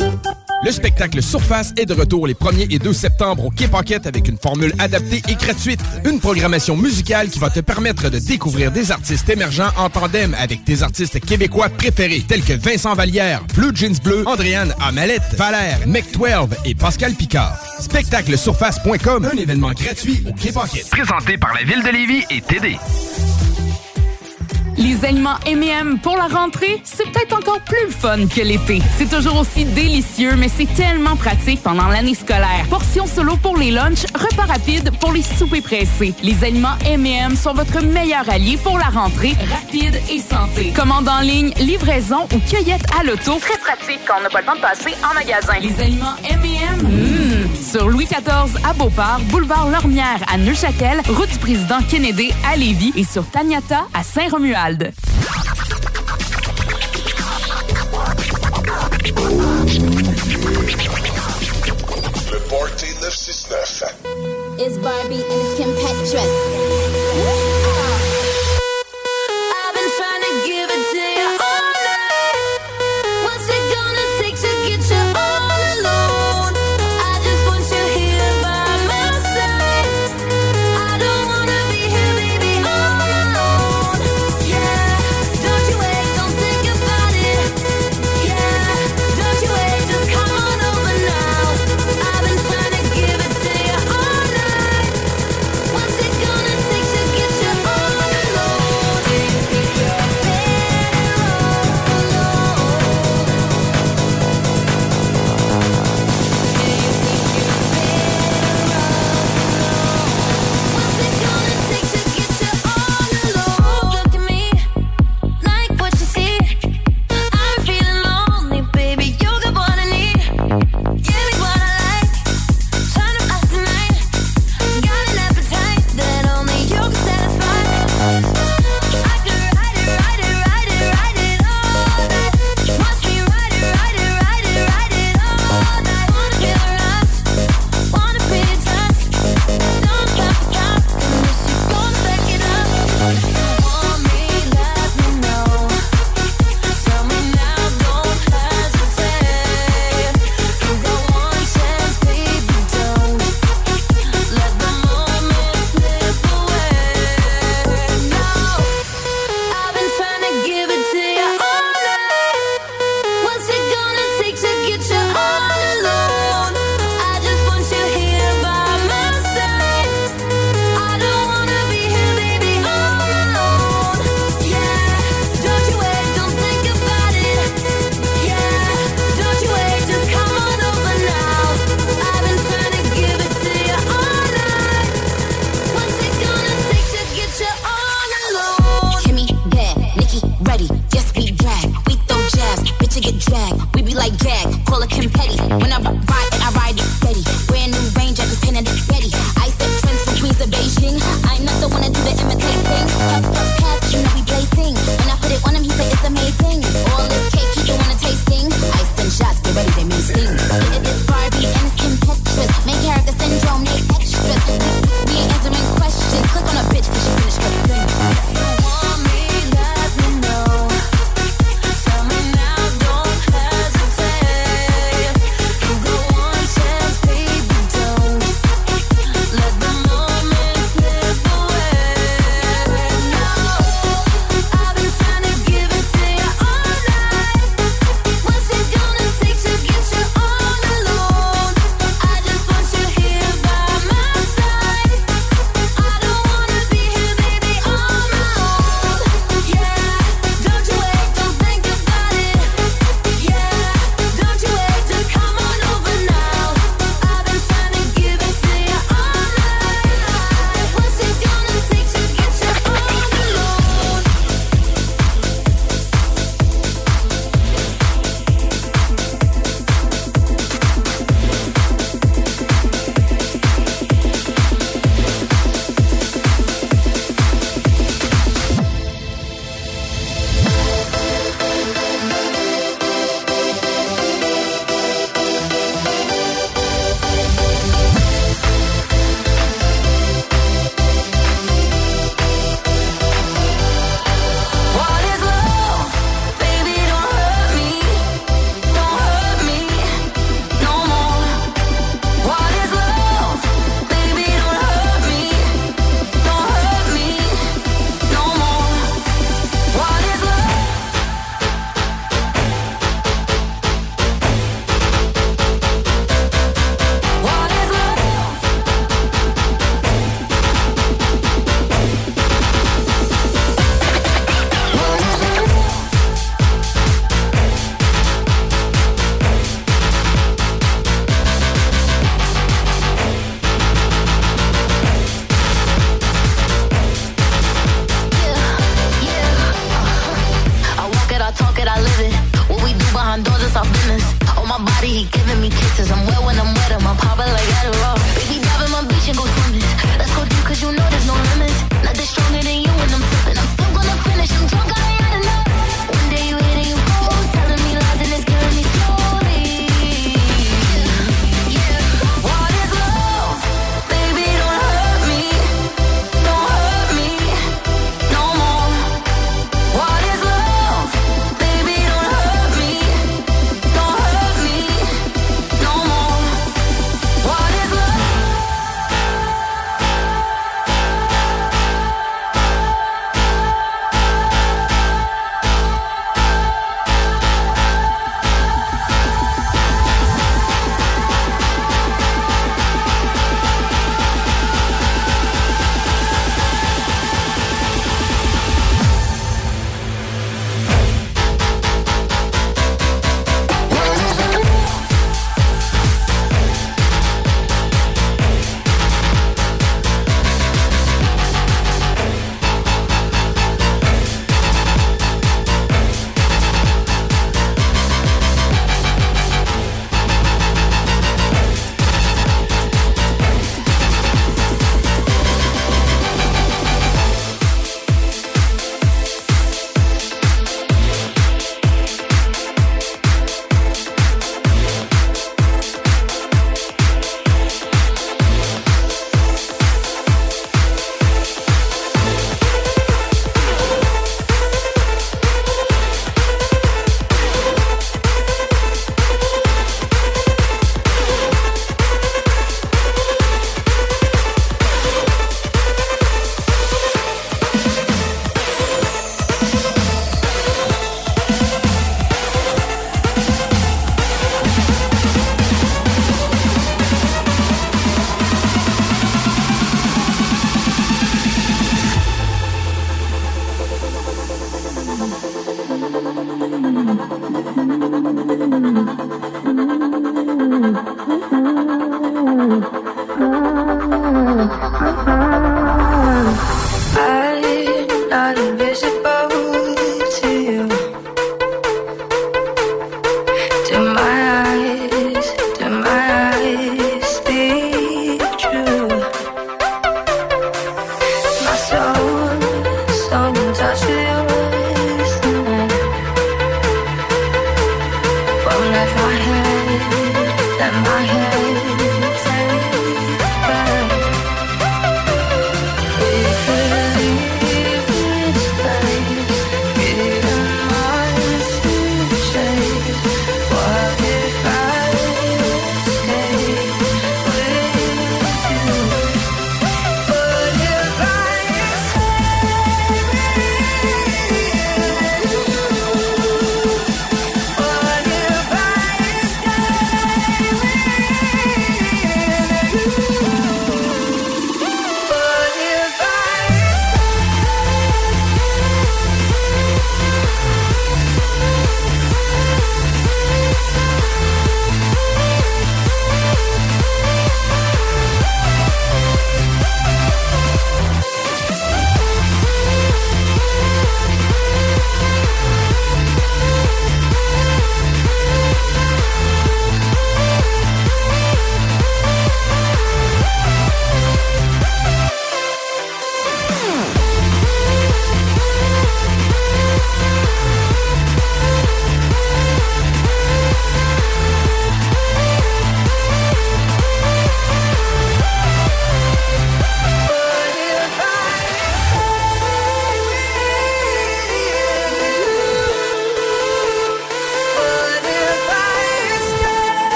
Le spectacle Surface est de retour les 1er et 2 septembre au Quai Pocket avec une formule adaptée et gratuite. Une programmation musicale qui va te permettre de découvrir des artistes émergents en tandem avec tes artistes québécois préférés tels que Vincent Vallière, Blue Jeans Bleu, Andréane Amalette, Valère, Mec12 et Pascal Picard. Spectaclesurface.com, un événement gratuit au Quai Pocket. Présenté par la Ville de Lévis et TD. Les aliments M&M pour la rentrée, c'est peut-être encore plus fun que l'été. C'est toujours aussi délicieux, mais c'est tellement pratique pendant l'année scolaire. Portions solo pour les lunchs, repas rapides pour les soupers pressés. Les aliments M&M sont votre meilleur allié pour la rentrée, rapide et santé. Commande en ligne, livraison ou cueillette à l'auto. Très pratique quand on n'a pas le temps de passer en magasin. Les aliments M&M, sur Louis XIV à Beauport, boulevard Lormière à Neuchâtel, route du président Kennedy à Lévis et sur Taniata à Saint-Romuald. Le Party 969. It's Barbie and it's Kim Petras. We be like gag, call it confetti. When I ride, I ride it steady.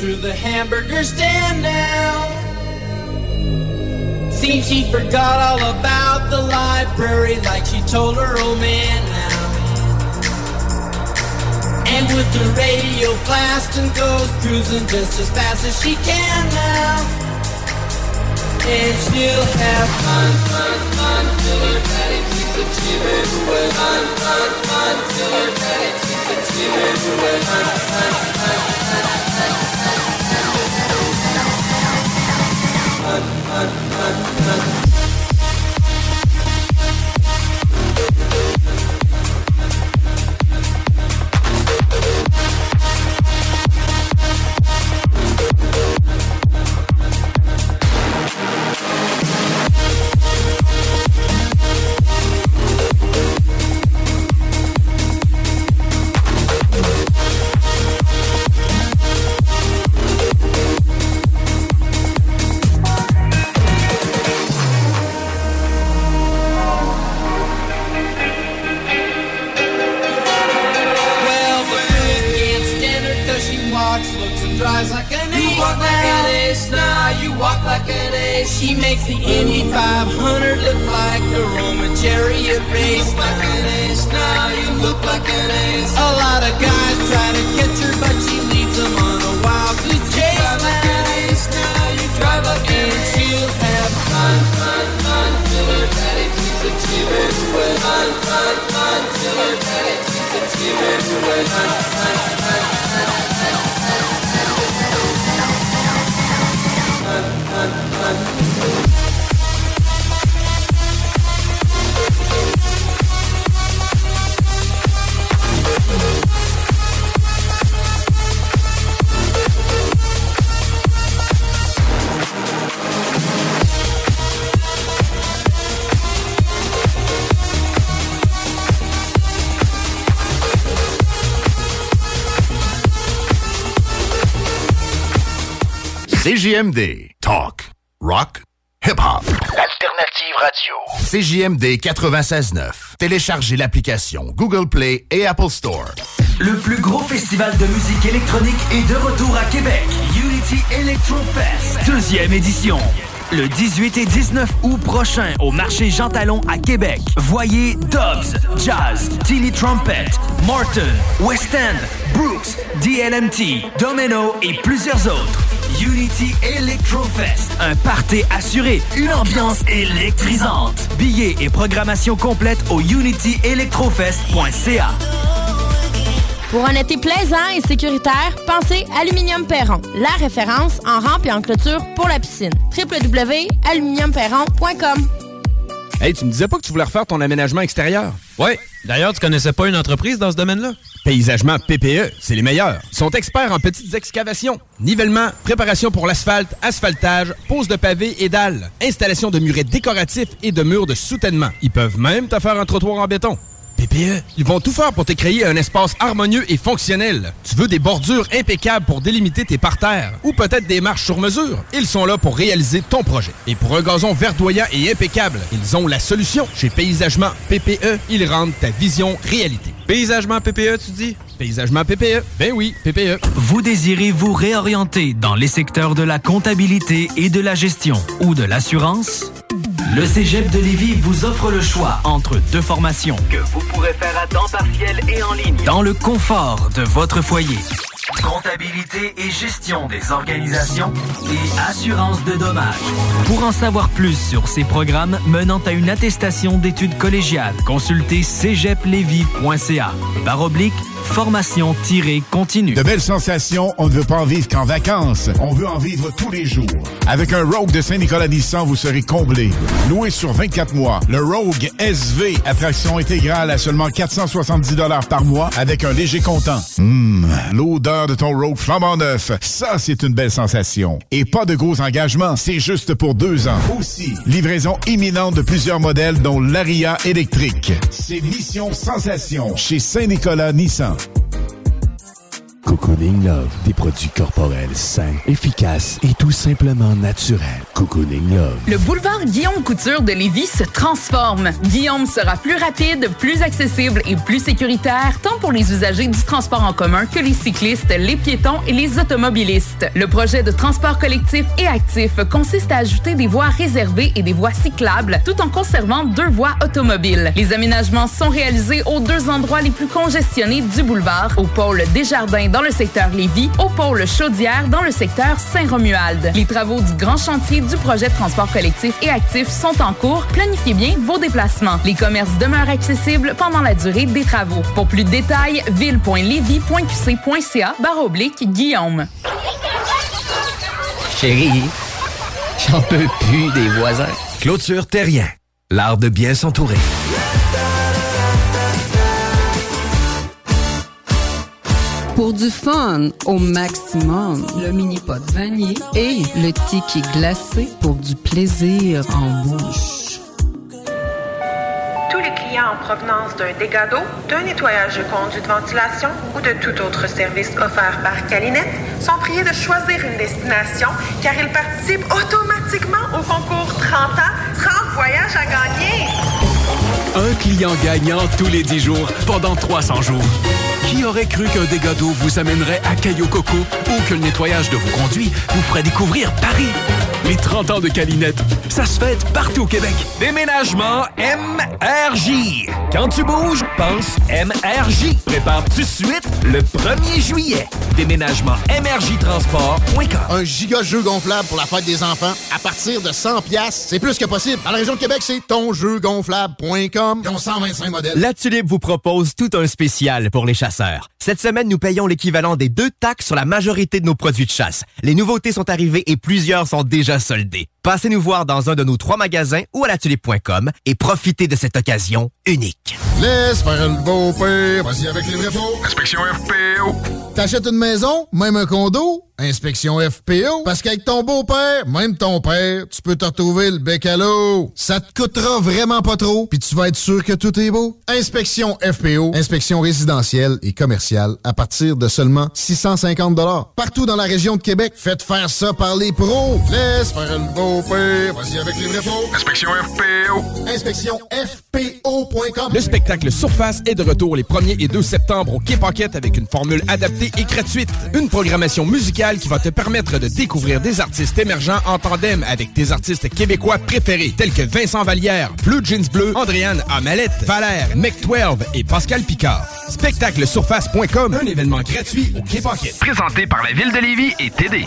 Through the hamburger stand now. Seems she forgot all about the library like she told her old man now. And with the radio blasting goes cruising just as fast as she can now. And she'll have fun, fun, fun till her daddy keeps achieving. Fun, fun, fun till her daddy keeps achieving fun, CJMD. Talk. Rock. Hip-hop. Alternative radio. CJMD 96.9. Téléchargez l'application Google Play et Apple Store. Le plus gros festival de musique électronique est de retour à Québec. Unity Electro Fest, deuxième édition. Le 18 et 19 août prochain au marché Jean Talon à Québec. Voyez Dobbs, Jazz, Tilly Trumpet, Morton, West End, Brooks, DLMT, Domino et plusieurs autres. Unity Electro Fest, un party assuré, une ambiance électrisante. Billets et programmation complète au unityelectrofest.ca. Pour un été plaisant et sécuritaire, pensez Aluminium Perron, la référence en rampe et en clôture pour la piscine. www.aluminiumperron.com Hey, tu me disais pas que tu voulais refaire ton aménagement extérieur? Ouais. D'ailleurs, tu connaissais pas une entreprise dans ce domaine-là? Paysagement PPE, c'est les meilleurs. Ils sont experts en petites excavations, nivellement, préparation pour l'asphalte, asphaltage, pose de pavés et dalles, installation de murets décoratifs et de murs de soutènement. Ils peuvent même te faire un trottoir en béton. PPE, ils vont tout faire pour te créer un espace harmonieux et fonctionnel. Tu veux des bordures impeccables pour délimiter tes parterres ou peut-être des marches sur mesure? Ils sont là pour réaliser ton projet. Et pour un gazon verdoyant et impeccable, ils ont la solution. Chez Paysagement PPE, ils rendent ta vision réalité. Paysagement PPE, tu dis? Paysagement PPE. Ben oui, PPE. Vous désirez vous réorienter dans les secteurs de la comptabilité et de la gestion ou de l'assurance? Le Cégep de Lévis vous offre le choix entre deux formations que vous pourrez faire à temps partiel et en ligne dans le confort de votre foyer. Comptabilité et gestion des organisations et assurance de dommages. Pour en savoir plus sur ces programmes menant à une attestation d'études collégiales, consultez cégeplevy.ca. Barre oblique, formation-continue. De belles sensations, on ne veut pas en vivre qu'en vacances. On veut en vivre tous les jours. Avec un Rogue de Saint-Nicolas Nissan, vous serez comblé. Loué sur 24 mois, le Rogue SV, attraction intégrale à seulement 470 par mois avec un léger comptant. Hum, l'odeur de ton Rogue flambant neuf, ça c'est une belle sensation. Et pas de gros engagements, c'est juste pour deux ans. Aussi, livraison imminente de plusieurs modèles dont l'Aria électrique. C'est Mission Sensation chez Saint-Nicolas Nissan. Cocooning Love, des produits corporels sains, efficaces et tout simplement naturels. Cocooning Love. Le boulevard Guillaume Couture de Lévis se transforme. Guillaume sera plus rapide, plus accessible et plus sécuritaire, tant pour les usagers du transport en commun que les cyclistes, les piétons et les automobilistes. Le projet de transport collectif et actif consiste à ajouter des voies réservées et des voies cyclables, tout en conservant deux voies automobiles. Les aménagements sont réalisés aux deux endroits les plus congestionnés du boulevard, au pôle Desjardins dans le secteur Lévis, au pôle Chaudière dans le secteur Saint-Romuald. Les travaux du grand chantier du projet de transport collectif et actif sont en cours. Planifiez bien vos déplacements. Les commerces demeurent accessibles pendant la durée des travaux. Pour plus de détails, ville.levy.qc.ca barre oblique Guillaume. Chérie, j'en peux plus des voisins. Clôture Terrien, l'art de bien s'entourer. Pour du fun au maximum, le mini-pot vanille et le tiki glacé pour du plaisir en bouche. Tous les clients en provenance d'un dégât d'eau, d'un nettoyage de conduits de ventilation ou de tout autre service offert par Calinette sont priés de choisir une destination car ils participent automatiquement au concours 30 ans, 30 voyages à gagner. Un client gagnant tous les 10 jours pendant 300 jours. Qui aurait cru qu'un dégât d'eau vous amènerait à Caillou Coco ou que le nettoyage de vos conduits vous ferait découvrir Paris? Les 30 ans de Calinette, ça se fête partout au Québec. Déménagement MRJ. Quand tu bouges, pense MRJ. Prépare tout de suite le 1er juillet. Déménagement MRJtransport.com. Un giga jeu gonflable pour la fête des enfants à partir de 100 pièces, c'est plus que possible. Dans la région de Québec, c'est tonjeugonflable.com. Ils ont 125 modèles. La Tulipe vous propose tout un spécial pour les chasseurs. Cette semaine, nous payons l'équivalent des deux taxes sur la majorité de nos produits de chasse. Les nouveautés sont arrivées et plusieurs sont déjà soldées. Passez nous voir dans un de nos trois magasins ou à latulipe.com et profitez de cette occasion unique. Laisse faire le beau père, vas-y avec les vrais faux. Inspection FPO. T'achètes une maison, même un condo, inspection FPO. Parce qu'avec ton beau-père, même ton père, tu peux te retrouver le bec à l'eau. Ça te coûtera vraiment pas trop, puis tu vas être sûr que tout est beau. Inspection FPO, inspection résidentielle et commerciale à partir de seulement 650 Partout dans la région de Québec, faites faire ça par les pros. Laisse faire le beau-père, vas-y avec les vrais faux. Inspection FPO. Inspection FPO.com. Le spectacle Surface est de retour les 1er et 2 septembre au Quai Paquette avec une formule adaptée et gratuite. Une programmation musicale qui va te permettre de découvrir des artistes émergents en tandem avec tes artistes québécois préférés tels que Vincent Vallière, Blue Jeans Bleu, Andréane Amalette, Valère, Mec12 et Pascal Picard. Spectaclesurface.com, un événement gratuit au Quai Paquette. Présenté par la Ville de Lévis et TD.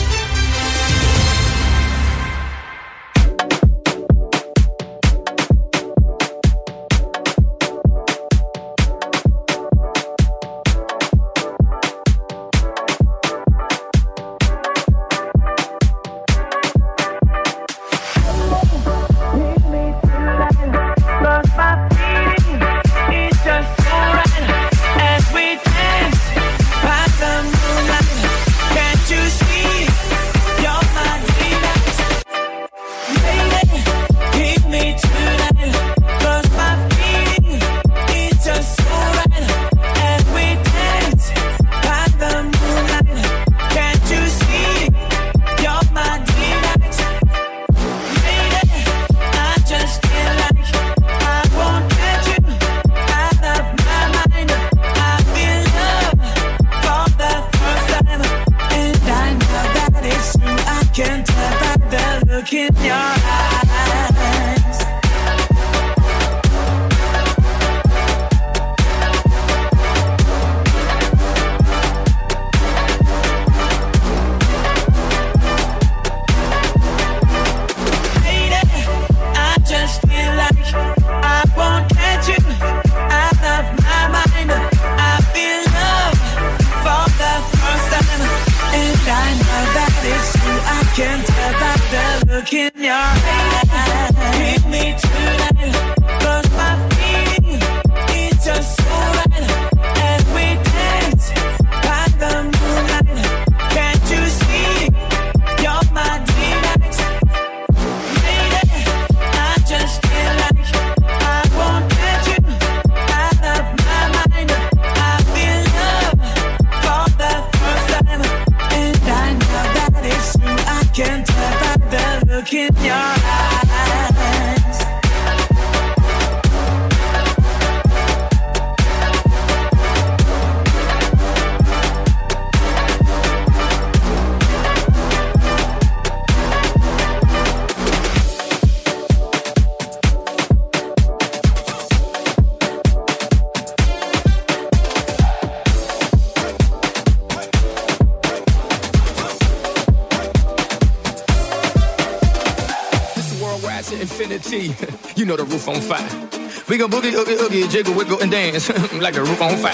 jiggle, wiggle, and dance like the roof on fire.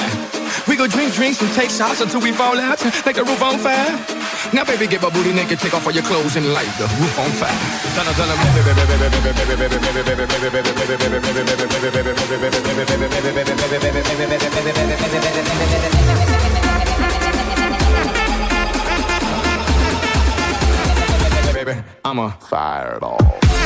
We go drink drinks and take shots until we fall out like the roof on fire. Now, baby, get my booty naked, take off all your clothes and light the roof on fire. Baby, I'm a fireball.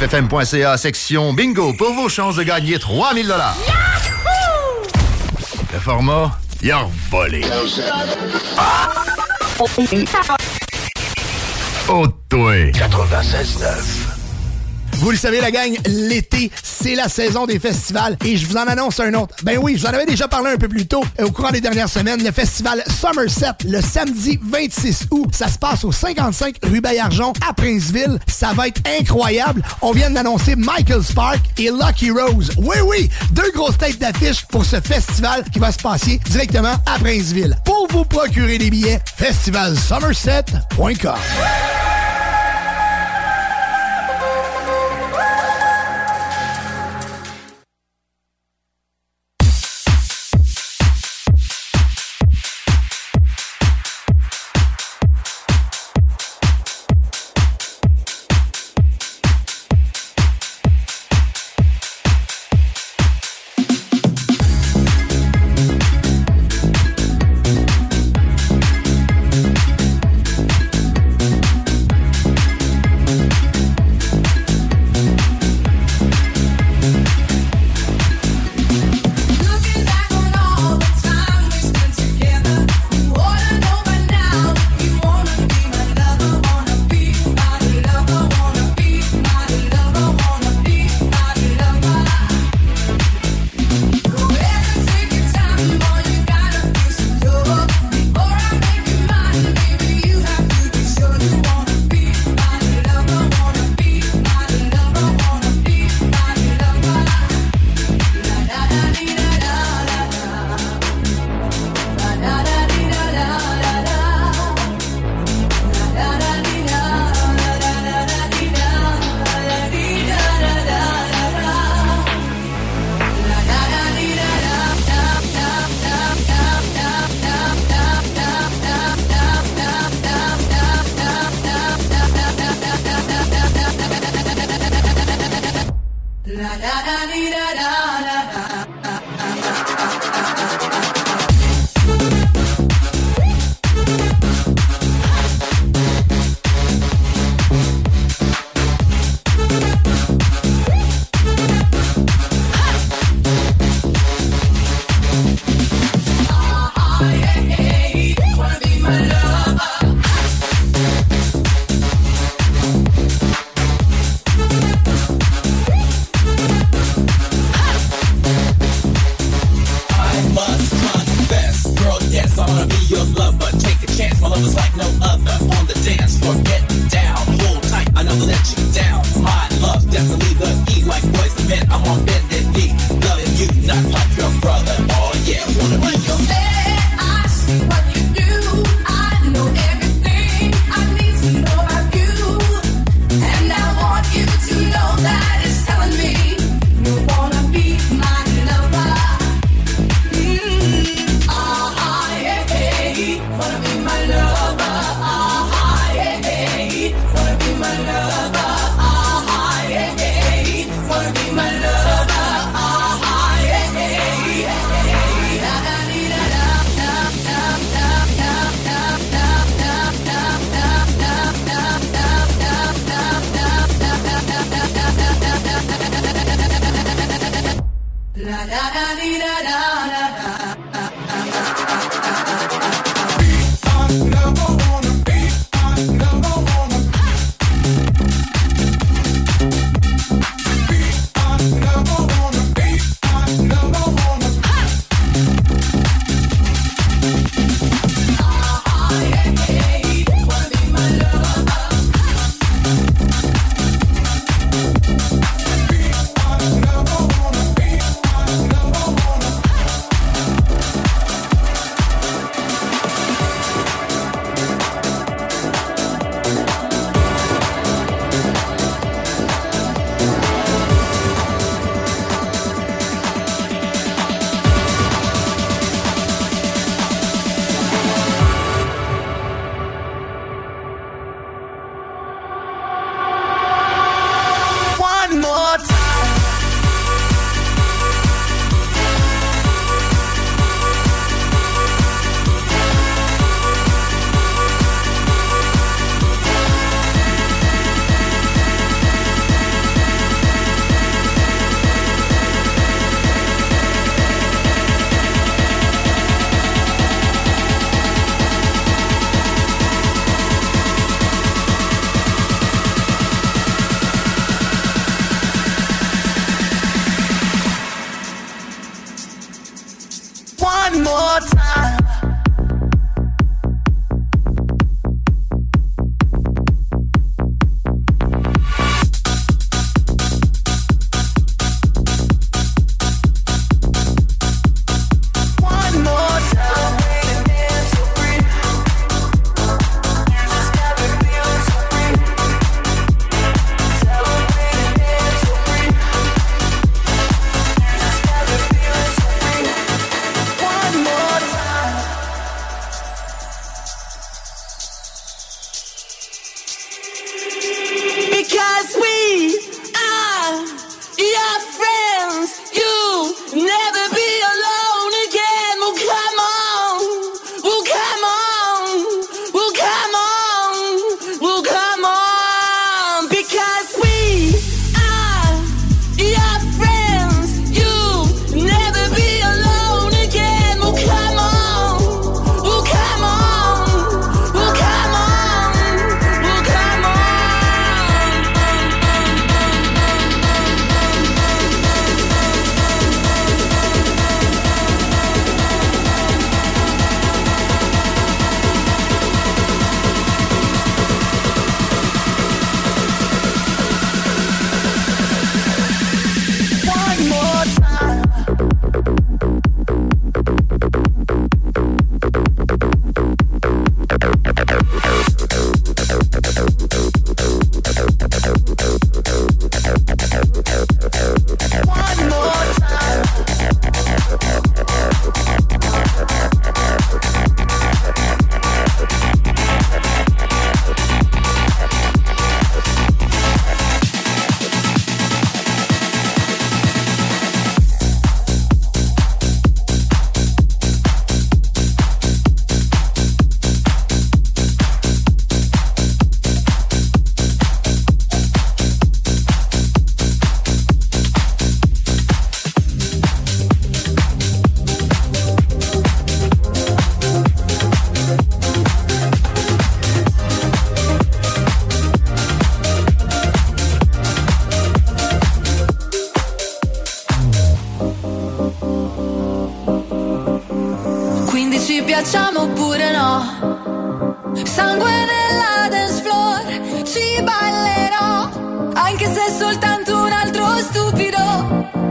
969fm.ca, section bingo, pour vos chances de gagner 3000 dollars. Le format, il a volé. Oh, toi. 96.9. Vous le savez, la gang, l'été, c'est la saison des festivals et je vous en annonce un autre. Ben oui, je vous en avais déjà parlé un peu plus tôt euh, au courant des dernières semaines. Le festival Somerset, le samedi 26 août, ça se passe au 55 rue Bayarjon à Princeville. Ça va être incroyable. On vient d'annoncer Michael Spark et Lucky Rose. Oui, oui, deux grosses têtes d'affiche pour ce festival qui va se passer directement à Princeville. Pour vous procurer des billets, festivalsomerset.com.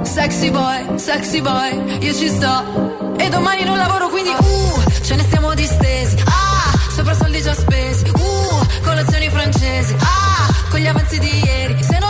Sexy boy, sexy boy, io ci sto. E domani non lavoro quindi, uh, ce ne stiamo distesi. Ah, sopra soldi già spesi. Uh, colazioni francesi. Ah, con gli avanzi di ieri. Se non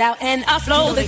out and I flow the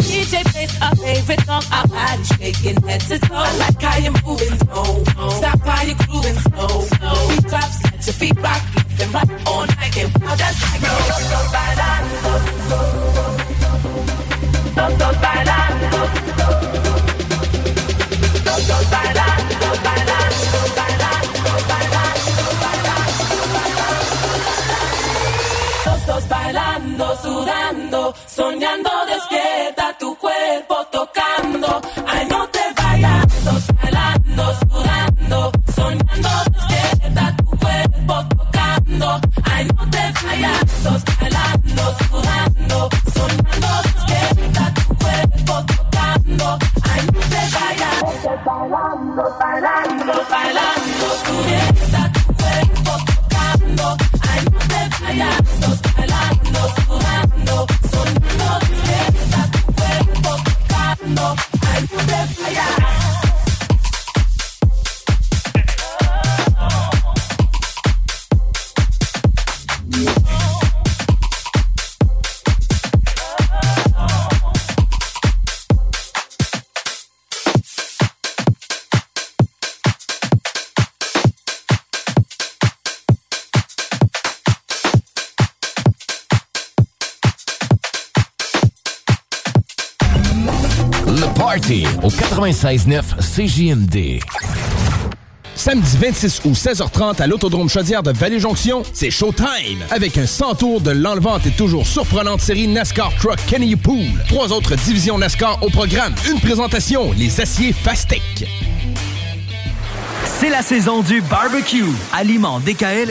96.9 CJMD. Samedi 26 août 16h30 à l'Autodrome Chaudière de Vallée-Jonction, c'est Showtime! Avec un 100 tours de l'enlevante et toujours surprenante série NASCAR Truck Kenny Pool. Trois autres divisions NASCAR au programme. Une présentation, les aciers Fastec. C'est la saison du barbecue. Aliment DKL,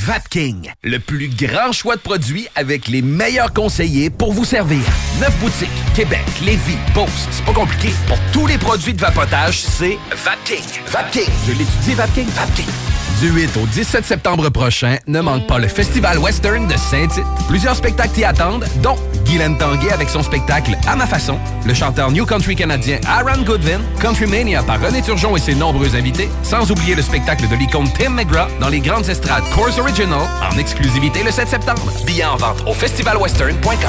Vapking, le plus grand choix de produits avec les meilleurs conseillers pour vous servir. Neuf boutiques, Québec, Lévis, Beauce, c'est pas compliqué. Pour tous les produits de vapotage, c'est Vapking. Vapking, je l'étudie, Vapking, Vapking. Du 8 au 17 septembre prochain, ne manque pas le Festival Western de Saint-Tite. Plusieurs spectacles t'y attendent, dont Guylaine Tanguay avec son spectacle À ma façon, le chanteur New Country canadien Aaron Goodwin, Country Mania par René Turgeon et ses nombreux invités, sans oublier le spectacle de l'icône Tim McGraw dans les grandes estrades Course Original en exclusivité le 7 septembre. Billets en vente au festivalwestern.com.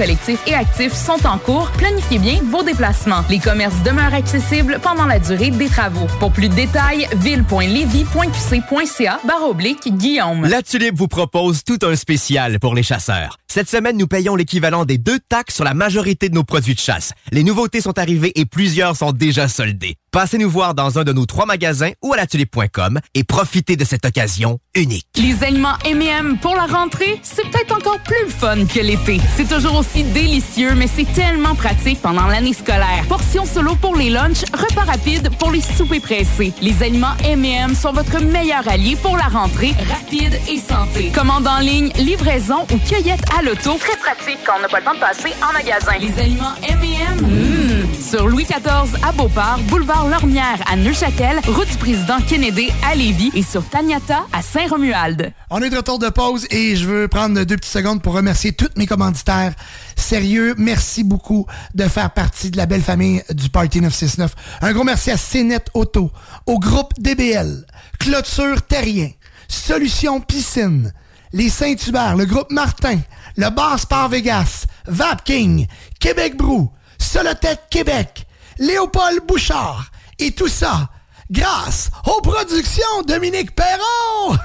collectif et actif sont en cours. Planifiez bien vos déplacements. Les commerces demeurent accessibles pendant la durée des travaux. Pour plus de détails, ville.levy.qc.ca barre oblique Guillaume. La Tulipe vous propose tout un spécial pour les chasseurs. Cette semaine, nous payons l'équivalent des deux taxes sur la majorité de nos produits de chasse. Les nouveautés sont arrivées et plusieurs sont déjà soldées. Passez nous voir dans un de nos trois magasins ou à latulipe.com et profitez de cette occasion unique. Les aliments M&M pour la rentrée, c'est peut-être encore plus fun que l'été. C'est toujours aussi délicieux, mais c'est tellement pratique pendant l'année scolaire. Portions solo pour les lunchs, repas rapides pour les soupers pressés. Les aliments M&M sont votre meilleur allié pour la rentrée rapide et santé. Commande en ligne, livraison ou cueillette à l'auto. Très pratique quand on n'a pas le temps de passer en magasin. Les aliments M&M, mmh, sur Louis XIV à Beauport, boulevard Lormière à Neuchâtel, route du président Kennedy à Lévis et sur Taniata à Saint-Romuald. On est de retour de pause et je veux prendre deux petites secondes pour remercier tous mes commanditaires. Sérieux, merci beaucoup de faire partie de la belle famille du Party 969. Un gros merci à CNET Auto, au groupe DBL, Clôture Terrien, Solution Piscine, les Saint-Hubert, le groupe Martin, le Bar Sport Vegas, Vapking, Québec Brou, Solotech Québec, Léopold Bouchard et tout ça grâce aux productions Dominique Perron.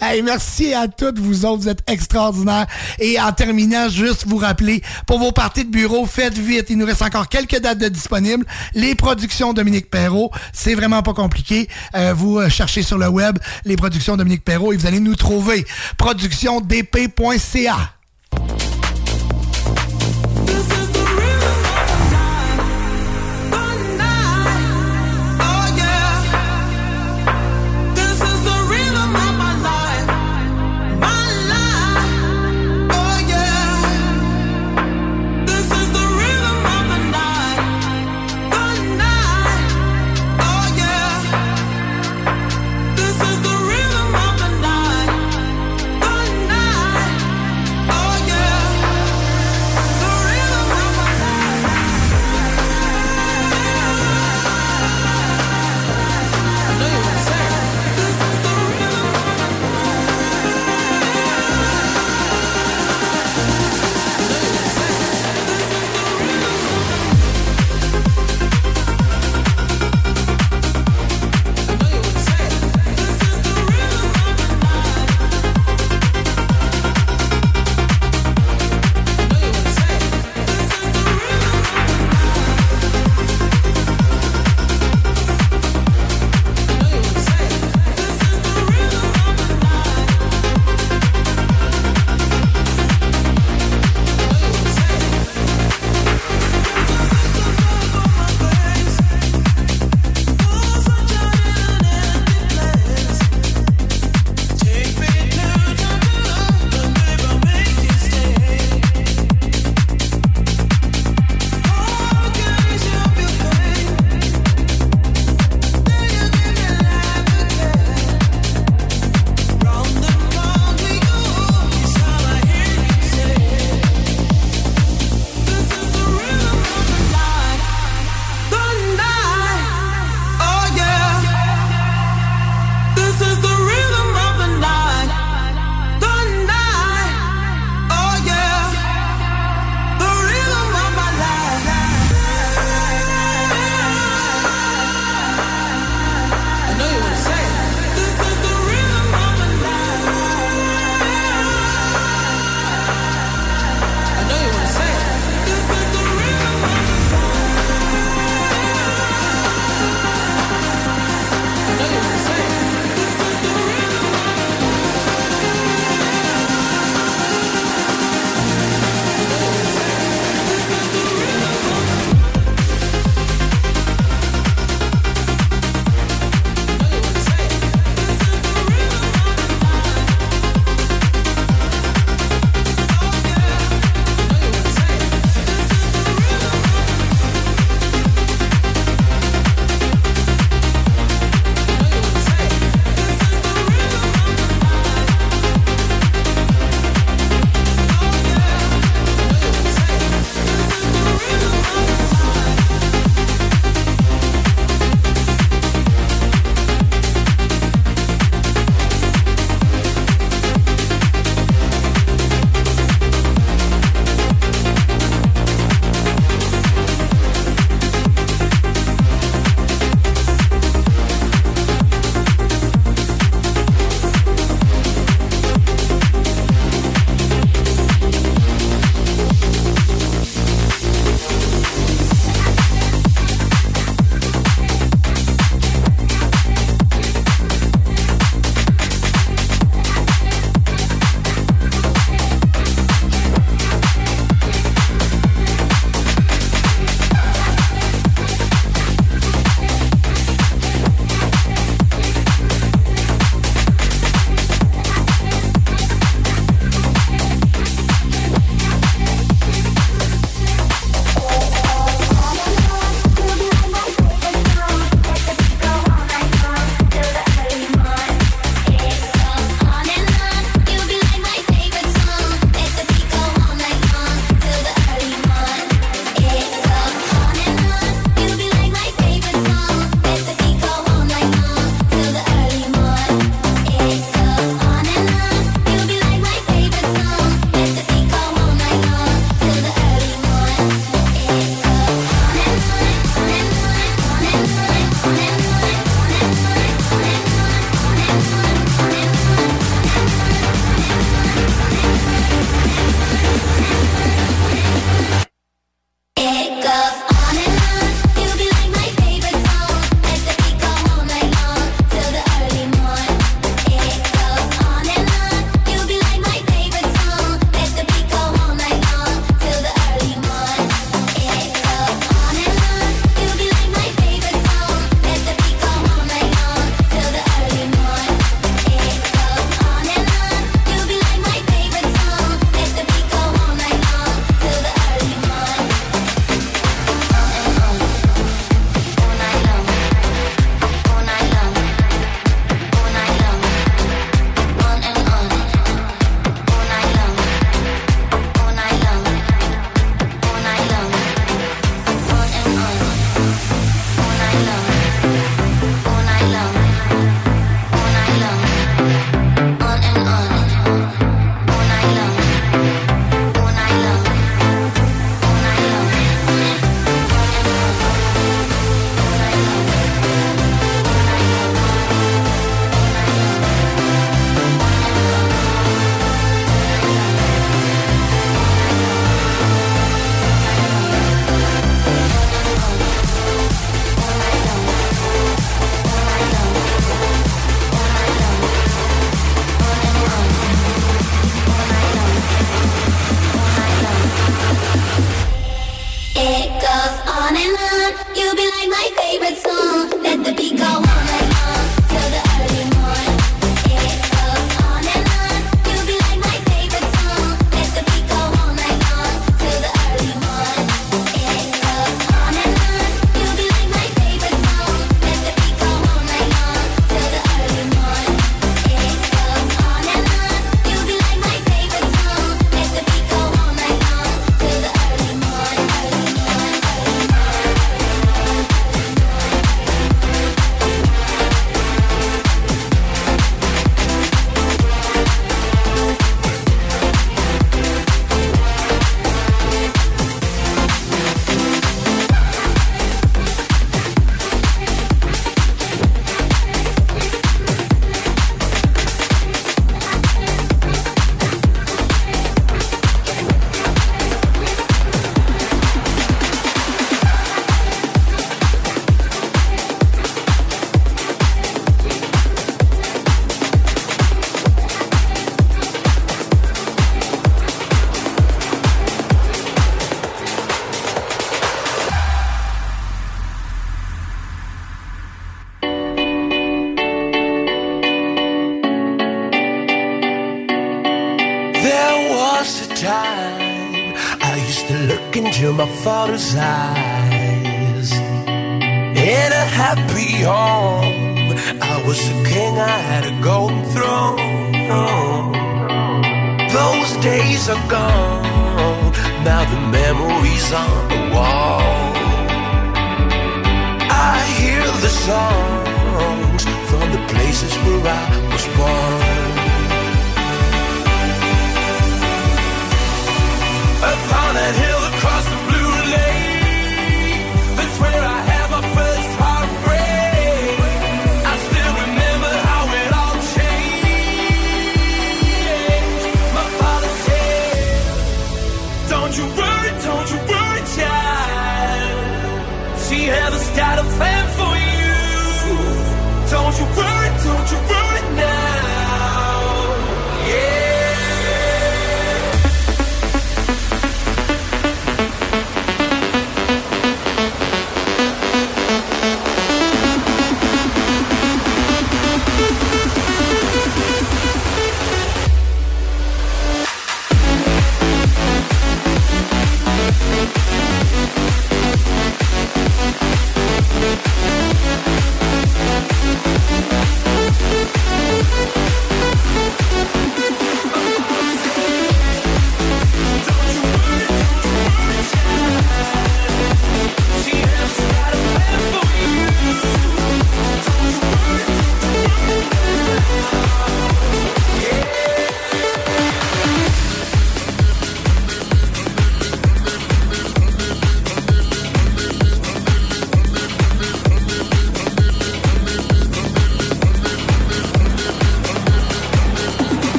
hey, merci à toutes vous autres, vous êtes extraordinaires. Et en terminant, juste vous rappeler, pour vos parties de bureau, faites vite, il nous reste encore quelques dates de disponibles. Les productions Dominique Perrault, c'est vraiment pas compliqué. Euh, vous euh, cherchez sur le web les productions Dominique Perrault et vous allez nous trouver. Productiondp.ca. outside.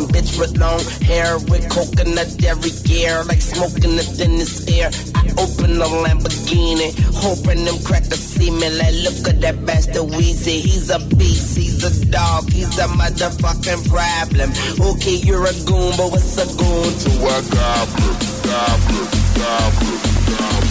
Bitch with long hair with coconut every gear, like smoking the thinnest air. I open a Lamborghini, hoping them crackers see me. Like, look at that bastard Weezy. He's a beast, he's a dog, he's a motherfucking problem. Okay, you're a goon, but what's a goon to a goblin? Goblin, goblin, goblin.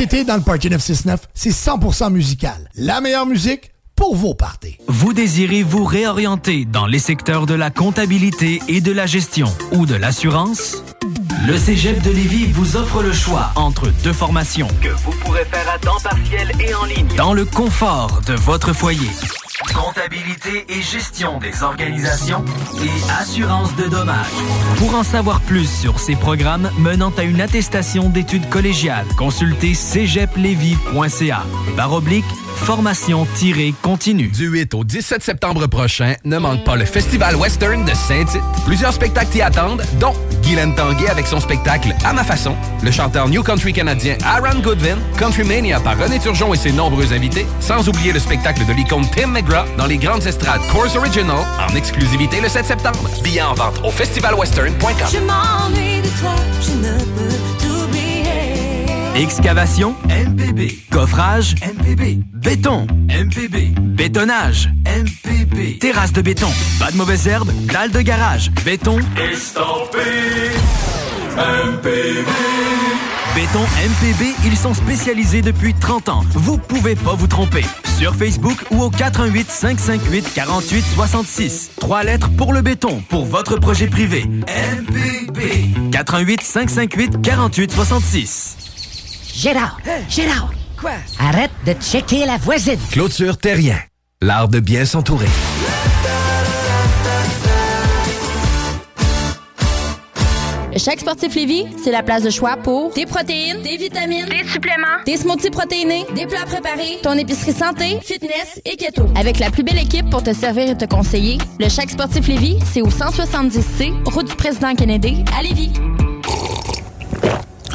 Cet été, dans le Party 969, c'est 100% musical. La meilleure musique pour vos parties. Vous désirez vous réorienter dans les secteurs de la comptabilité et de la gestion ou de l'assurance? Le Cégep de Lévis vous offre le choix entre deux formations que vous pourrez faire à temps partiel et en ligne dans le confort de votre foyer. Comptabilité et gestion des organisations et assurance de dommages. Pour en savoir plus sur ces programmes menant à une attestation d'études collégiales, consultez cégeplevy.ca. Barre oblique, formation-continue. Du 8 au 17 septembre prochain, ne manque pas le Festival Western de Saint-Tite. Plusieurs spectacles t'y attendent, dont Guylaine Tanguay avec son spectacle À ma façon, le chanteur New Country canadien Aaron Goodwin, Country Mania par René Turgeon et ses nombreux invités, sans oublier le spectacle de l'icône Tim McGraw dans les grandes estrades Course Original en exclusivité le 7 septembre. Billets en vente au festivalwestern.com. Je m'ennuie de toi, je ne peux t'oublier. Excavation MPB. Coffrage MPB. Béton MPB. Bétonnage MPB. Terrasse de béton. Pas de mauvaises herbes. Dalle de garage. Béton. Estampé MPB. Béton MPB, ils sont spécialisés depuis 30 ans. Vous pouvez pas vous tromper. Sur Facebook ou au 418 558 48 66. Trois lettres pour le béton, pour votre projet privé. MPB. 418 558 48 66. Gérard, Gérard. Quoi? Arrête de checker la voisine. Clôture Terrien, l'art de bien s'entourer. Le Chèque Sportif Lévis, c'est la place de choix pour des protéines, des vitamines, des suppléments, des smoothies protéinés, des plats préparés, ton épicerie santé, fitness et keto. Avec la plus belle équipe pour te servir et te conseiller, le Chèque Sportif Lévis, c'est au 170C, route du président Kennedy, à Lévis.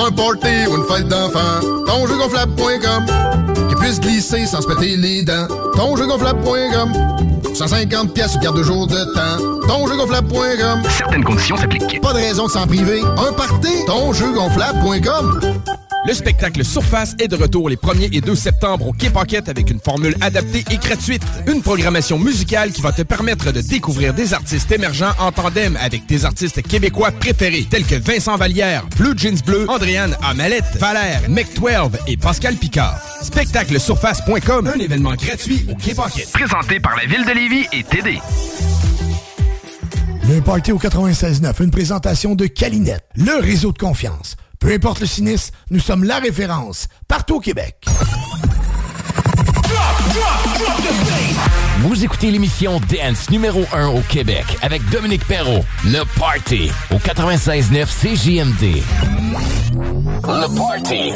Pour un party ou une fête d'enfant, tonjeugonflable.com Qui puisse glisser sans se péter les dents. Tonjeugonflable.com 150 pièces au garde-jour de temps. Tonjeugonflable.com Certaines conditions s'appliquent. Pas de raison de s'en priver. Un party, tonjeugonflable.com Le spectacle Surface est de retour les 1er et 2 septembre au Quai Paquette avec une formule adaptée et gratuite. Une programmation musicale qui va te permettre de découvrir des artistes émergents en tandem avec tes artistes québécois préférés tels que Vincent Vallière, Blue Jeans Bleu, Andréane Amalette, Valère, Mec12 et Pascal Picard. Spectaclesurface.com, un événement gratuit au Quai Paquette. Présenté par la Ville de Lévis et TD. Le Party au 96.9, une présentation de Calinette, le réseau de confiance. Peu importe le sinistre, nous sommes la référence partout au Québec. Vous écoutez l'émission Dance numéro 1 au Québec avec Dominique Perrault. Le Party au 96.9 CJMD. Le Party.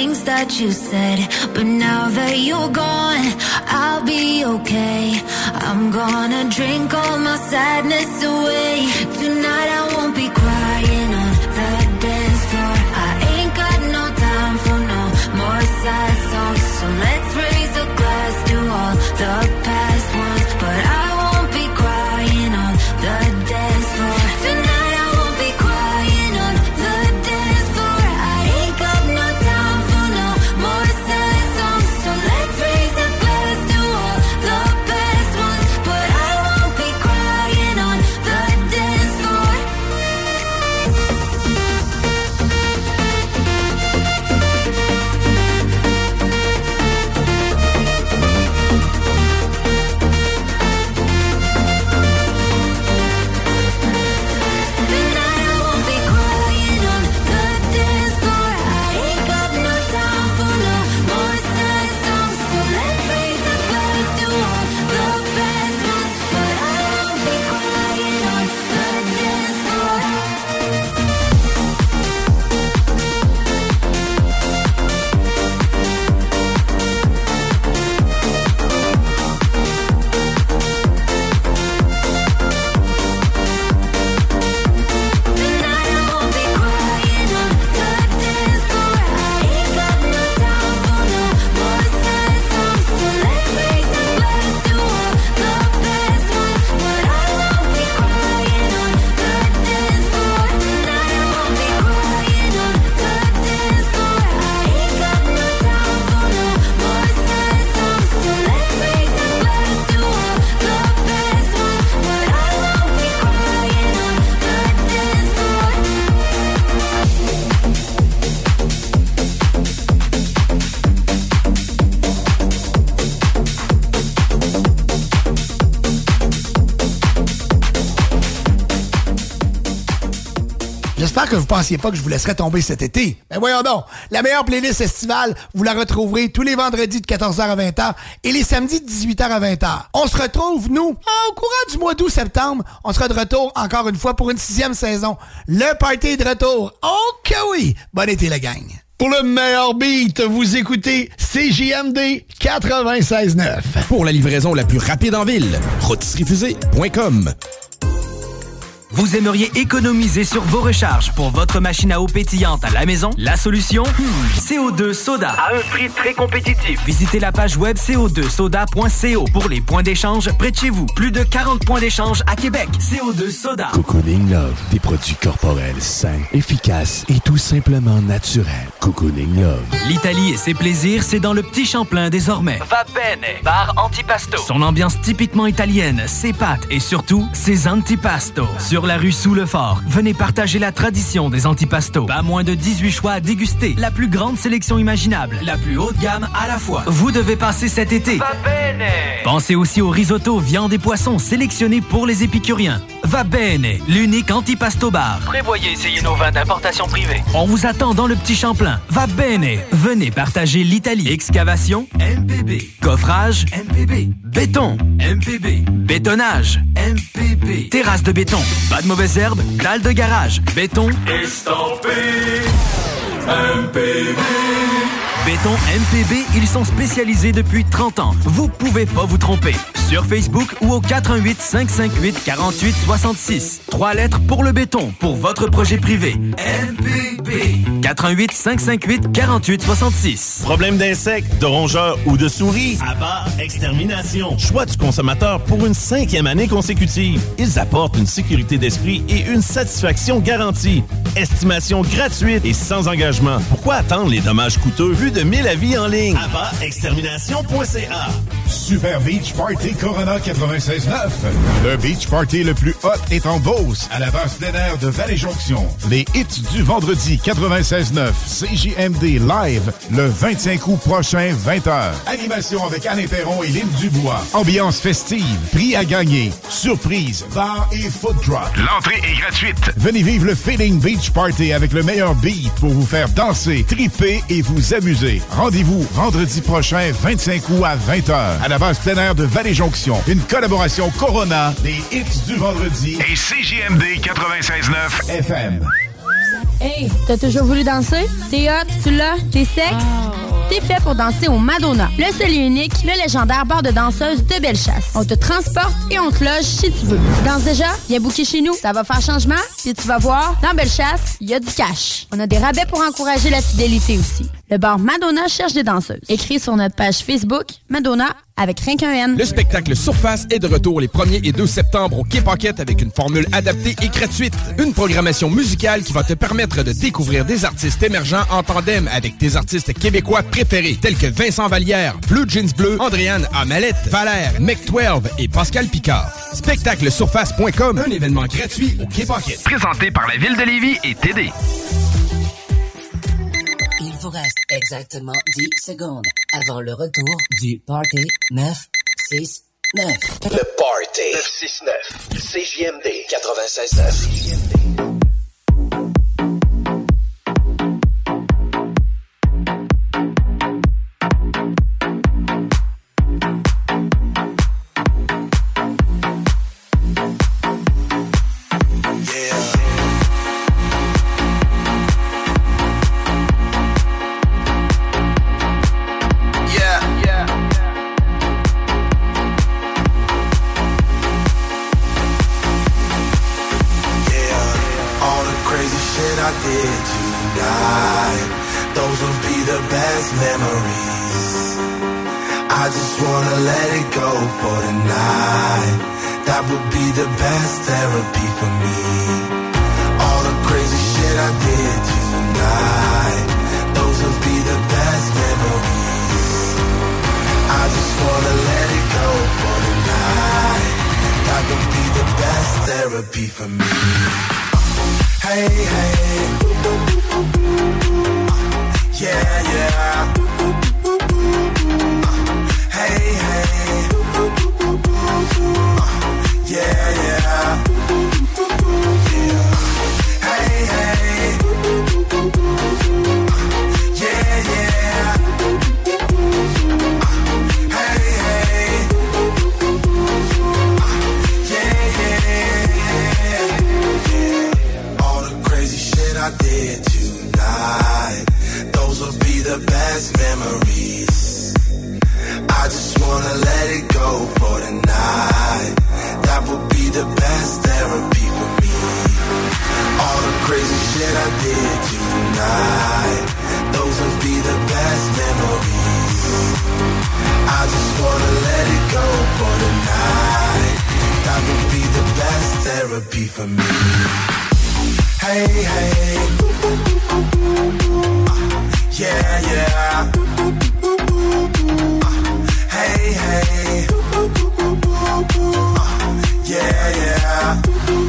Things that you said. But now that you're gone, I'll be okay. I'm gonna drink all my sadness away. Tonight I won't be crying on the dance floor. I ain't got no time for no more sad songs. So let's pensiez pas que je vous laisserais tomber cet été. Ben voyons donc, la meilleure playlist estivale, vous la retrouverez tous les vendredis de 14h à 20h et les samedis de 18h à 20h. On se retrouve, nous, au courant du mois d'août-septembre. On sera de retour encore une fois pour une sixième saison. Le party est de retour. Oh que oui! Bon été, la gang. Pour le meilleur beat, vous écoutez CJMD 96.9. Pour la livraison la plus rapide en ville, rotisseriefusée.com. Vous aimeriez économiser sur vos recharges pour votre machine à eau pétillante à la maison? La solution? Hmm, CO2 Soda. À un prix très compétitif. Visitez la page web co2soda.co pour les points d'échange près de chez vous. Plus de 40 points d'échange à Québec. CO2 Soda. Cocooning Love, des produits corporels sains, efficaces et tout simplement naturels. Cocooning Love. L'Italie et ses plaisirs, c'est dans le petit Champlain désormais. Va bene, bar antipasto. Son ambiance typiquement italienne, ses pâtes et surtout ses antipastos. Sur la rue sous le fort, venez partager la tradition des antipastos. Pas moins de 18 choix à déguster, la plus grande sélection imaginable, la plus haute gamme à la fois. Vous devez passer cet été. Va bene. Pensez aussi au risotto, viande et poissons sélectionnés pour les épicuriens. Va bene, l'unique antipasto bar. Prévoyez essayer nos vins d'importation privée. On vous attend dans le petit Champlain. Va bene. Venez partager l'Italie. Excavation, MPB. Coffrage, MPB. Béton, MPB. Bétonnage, MPB. Terrasse de béton. Pas de mauvaises herbes, dalle de garage. Béton. Estampé. MPB. Béton MPB, ils sont spécialisés depuis 30 ans. Vous pouvez pas vous tromper. Sur Facebook ou au 418 558 48 66. Trois lettres pour le béton, pour votre projet privé. MPB. 418 558 48 66. Problème d'insectes, de rongeurs ou de souris? Abat Extermination. Choix du consommateur pour une cinquième année consécutive. Ils apportent une sécurité d'esprit et une satisfaction garantie. Estimation gratuite et sans engagement. Pourquoi attendre les dommages coûteux vu de 1000 avis en ligne? Super Beach Party Corona 96.9. Le beach party le plus hot est en Beauce, à la base plein air de Vallée-Jonction. Les hits du vendredi 96.9 CJMD Live le 25 août prochain, 20h. Animation avec Alain Perron et Lynn Dubois. Ambiance festive, prix à gagner, surprise, bar et food drop. L'entrée est gratuite. Venez vivre le Feeling Beach Party avec le meilleur beat pour vous faire danser, triper et vous amuser. Rendez-vous vendredi prochain, 25 août à 20h, à la base plein air de Vallée-Jonction. Une collaboration Corona, des hits du vendredi et CJMD 96.9 FM. Hey, t'as toujours voulu danser? T'es hot, tu l'as, t'es sexe? T'es fait pour danser au Madonna, le seul et unique, le légendaire bar de danseuses de Bellechasse. On te transporte et on te loge si tu veux. Tu danses déjà? Viens booker chez nous. Ça va faire changement? Puis tu vas voir, dans Bellechasse, il y a du cash. On a des rabais pour encourager la fidélité aussi. Le bar Madonna cherche des danseuses. Écris sur notre page Facebook Madonna avec rien qu'un N. Le spectacle Surface est de retour les 1er et 2 septembre au Quai Pocket avec une formule adaptée et gratuite. Une programmation musicale qui va te permettre de découvrir des artistes émergents en tandem avec tes artistes québécois préférés tels que Vincent Vallière, Blue Jeans Bleu, Andréane Amalette, Valère, Mec12 et Pascal Picard. Spectaclesurface.com, un événement gratuit au Quai Pocket. Présenté par la Ville de Lévis et TD. Il vous reste exactement 10 secondes avant le retour du Party 969. Le Party 969. CJMD 96.9. wanna let it go for tonight. That would be the best therapy for me. All the crazy shit I did tonight. Those will be the best memories. I just wanna let it go for tonight. That would be the best therapy for me. Hey, hey. Uh, yeah, yeah. Hey, hey. Uh, yeah, yeah.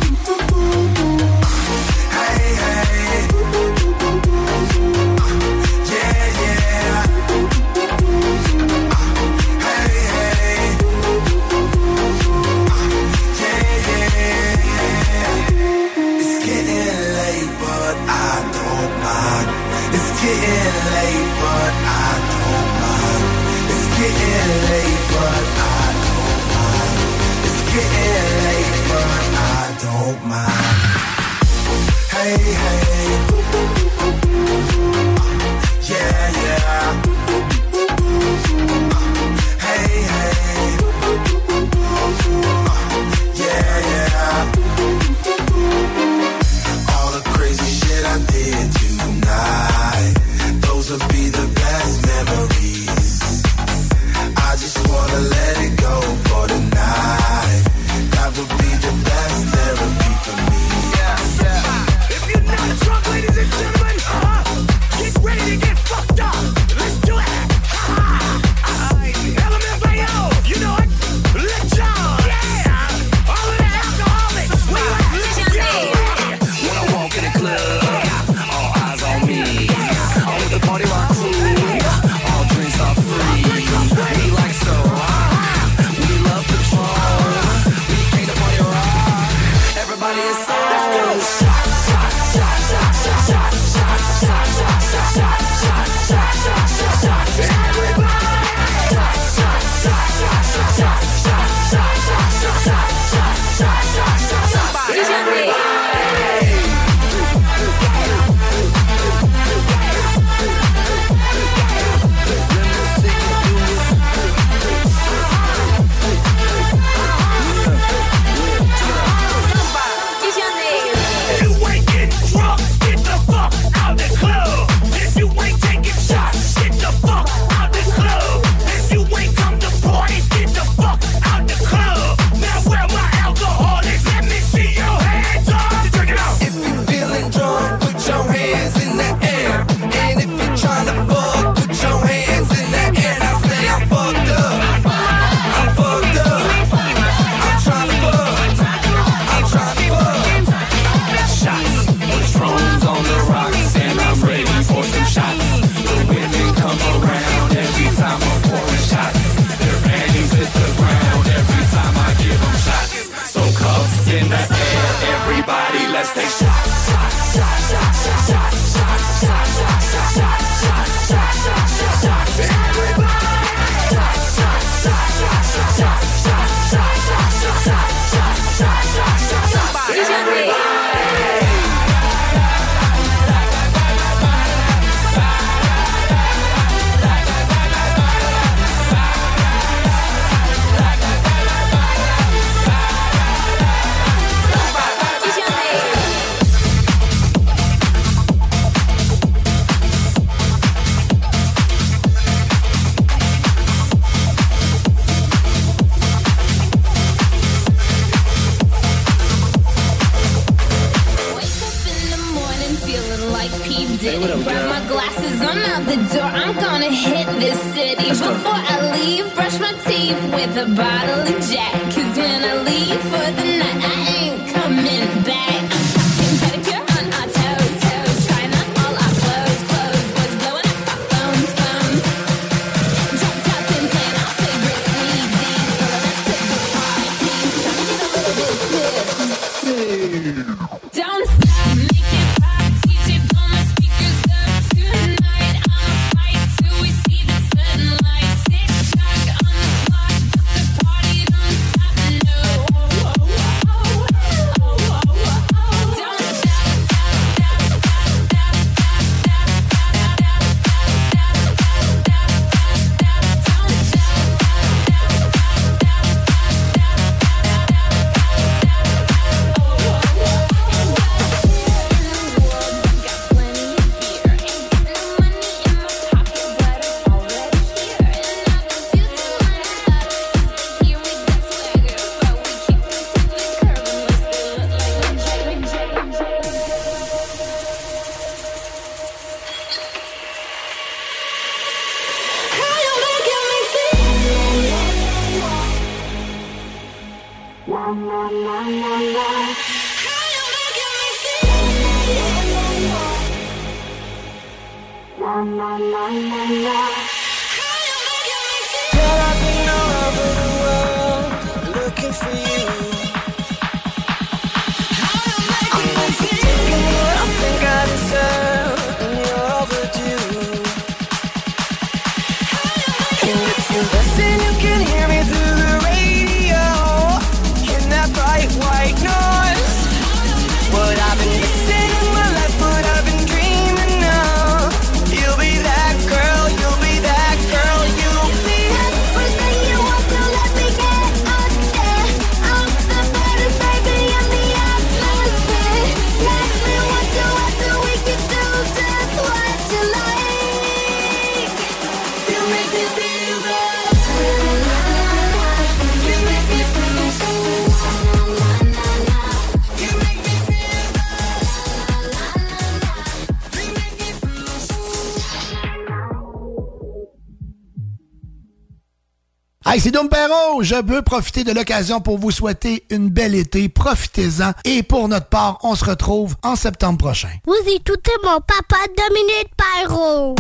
je veux profiter de l'occasion pour vous souhaiter une belle été. Profitez-en. Et pour notre part, on se retrouve en septembre prochain. Vous écoutez mon papa Dominique Perrault.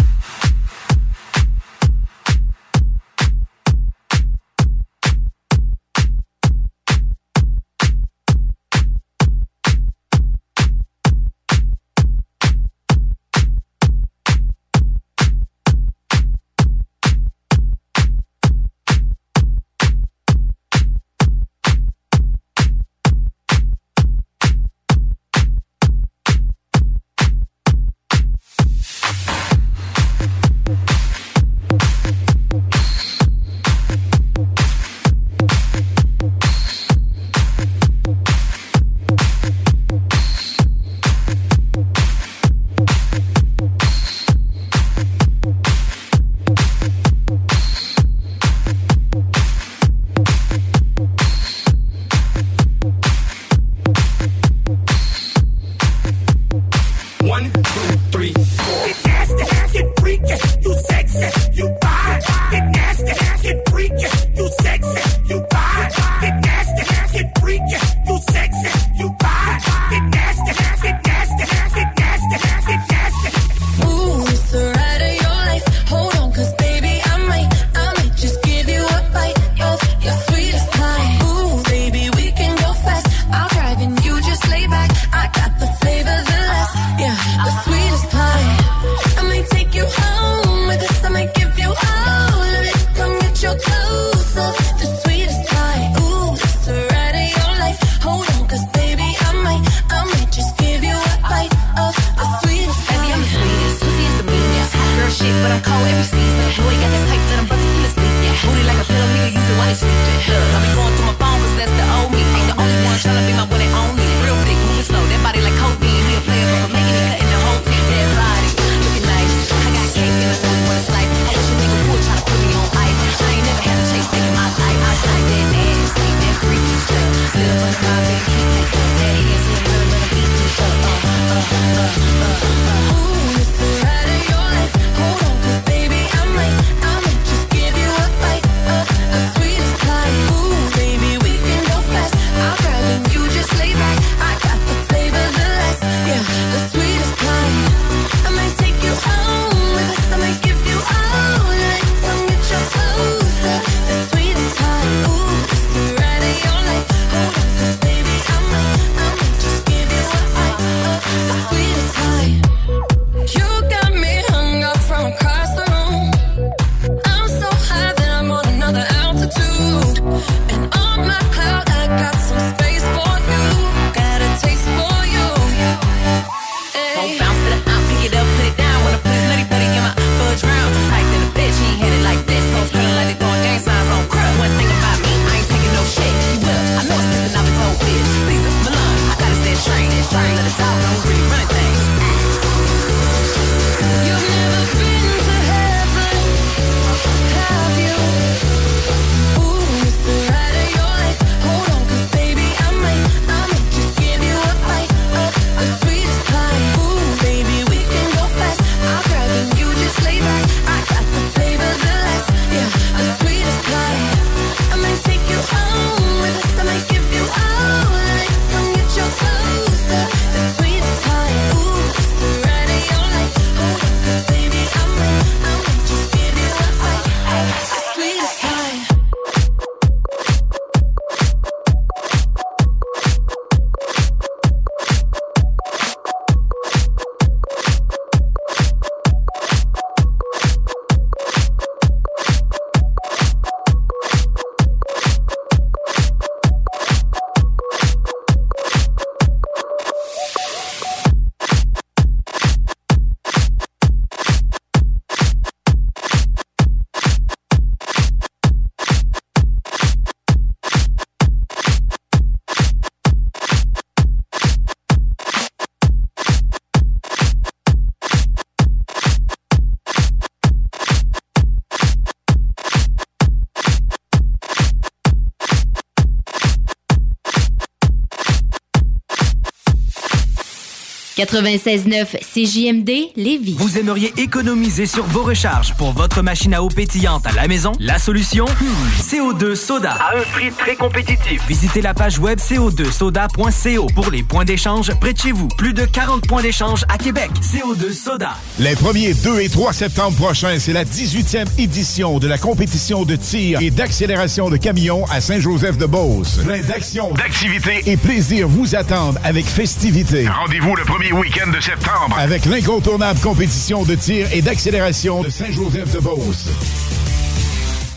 96.9 CJMD Lévis. Vous aimeriez économiser sur vos recharges pour votre machine à eau pétillante à la maison? La solution? Hmm, CO2 Soda. À un prix très compétitif. Visitez la page web co2soda.co pour les points d'échange près de chez vous. Plus de 40 points d'échange à Québec. CO2 Soda. Les 1er, 2 et 3 septembre prochains, c'est la 18e édition de la compétition de tir et d'accélération de camions à Saint-Joseph-de-Beauce. Plein d'actions, d'activités et plaisir vous attendent avec festivité. Rendez-vous le premier week-end de septembre avec l'incontournable compétition de tir et d'accélération de Saint-Joseph-de-Beauce.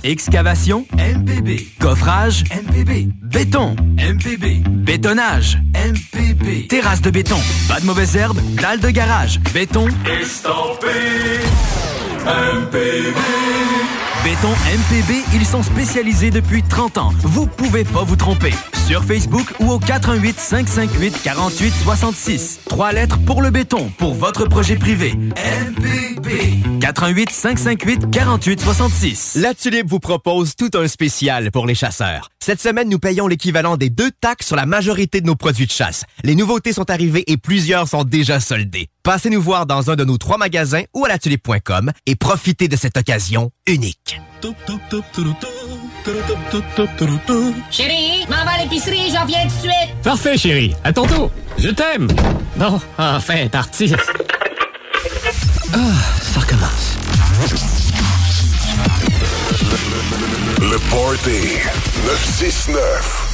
Excavation MPB. Coffrage MPB. Béton MPB. Bétonnage MPB. Terrasse de béton. Pas de mauvaises herbes. Dalle de garage. Béton. Estampé MPB. Béton MPB, ils sont spécialisés depuis 30 ans. Vous pouvez pas vous tromper. Sur Facebook ou au 418 558 48 66. Trois lettres pour le béton, pour votre projet privé. MPB. 418 558 48 66. La Tulipe vous propose tout un spécial pour les chasseurs. Cette semaine, nous payons l'équivalent des deux taxes sur la majorité de nos produits de chasse. Les nouveautés sont arrivées et plusieurs sont déjà soldées. Passez nous voir dans un de nos trois magasins ou à latulipe.com et profitez de cette occasion unique. Chérie, m'en va à l'épicerie, j'en viens tout de suite. Parfait, chérie. À tantôt. Je t'aime. Bon, enfin, parti. Ah, ça recommence. Le Party 969.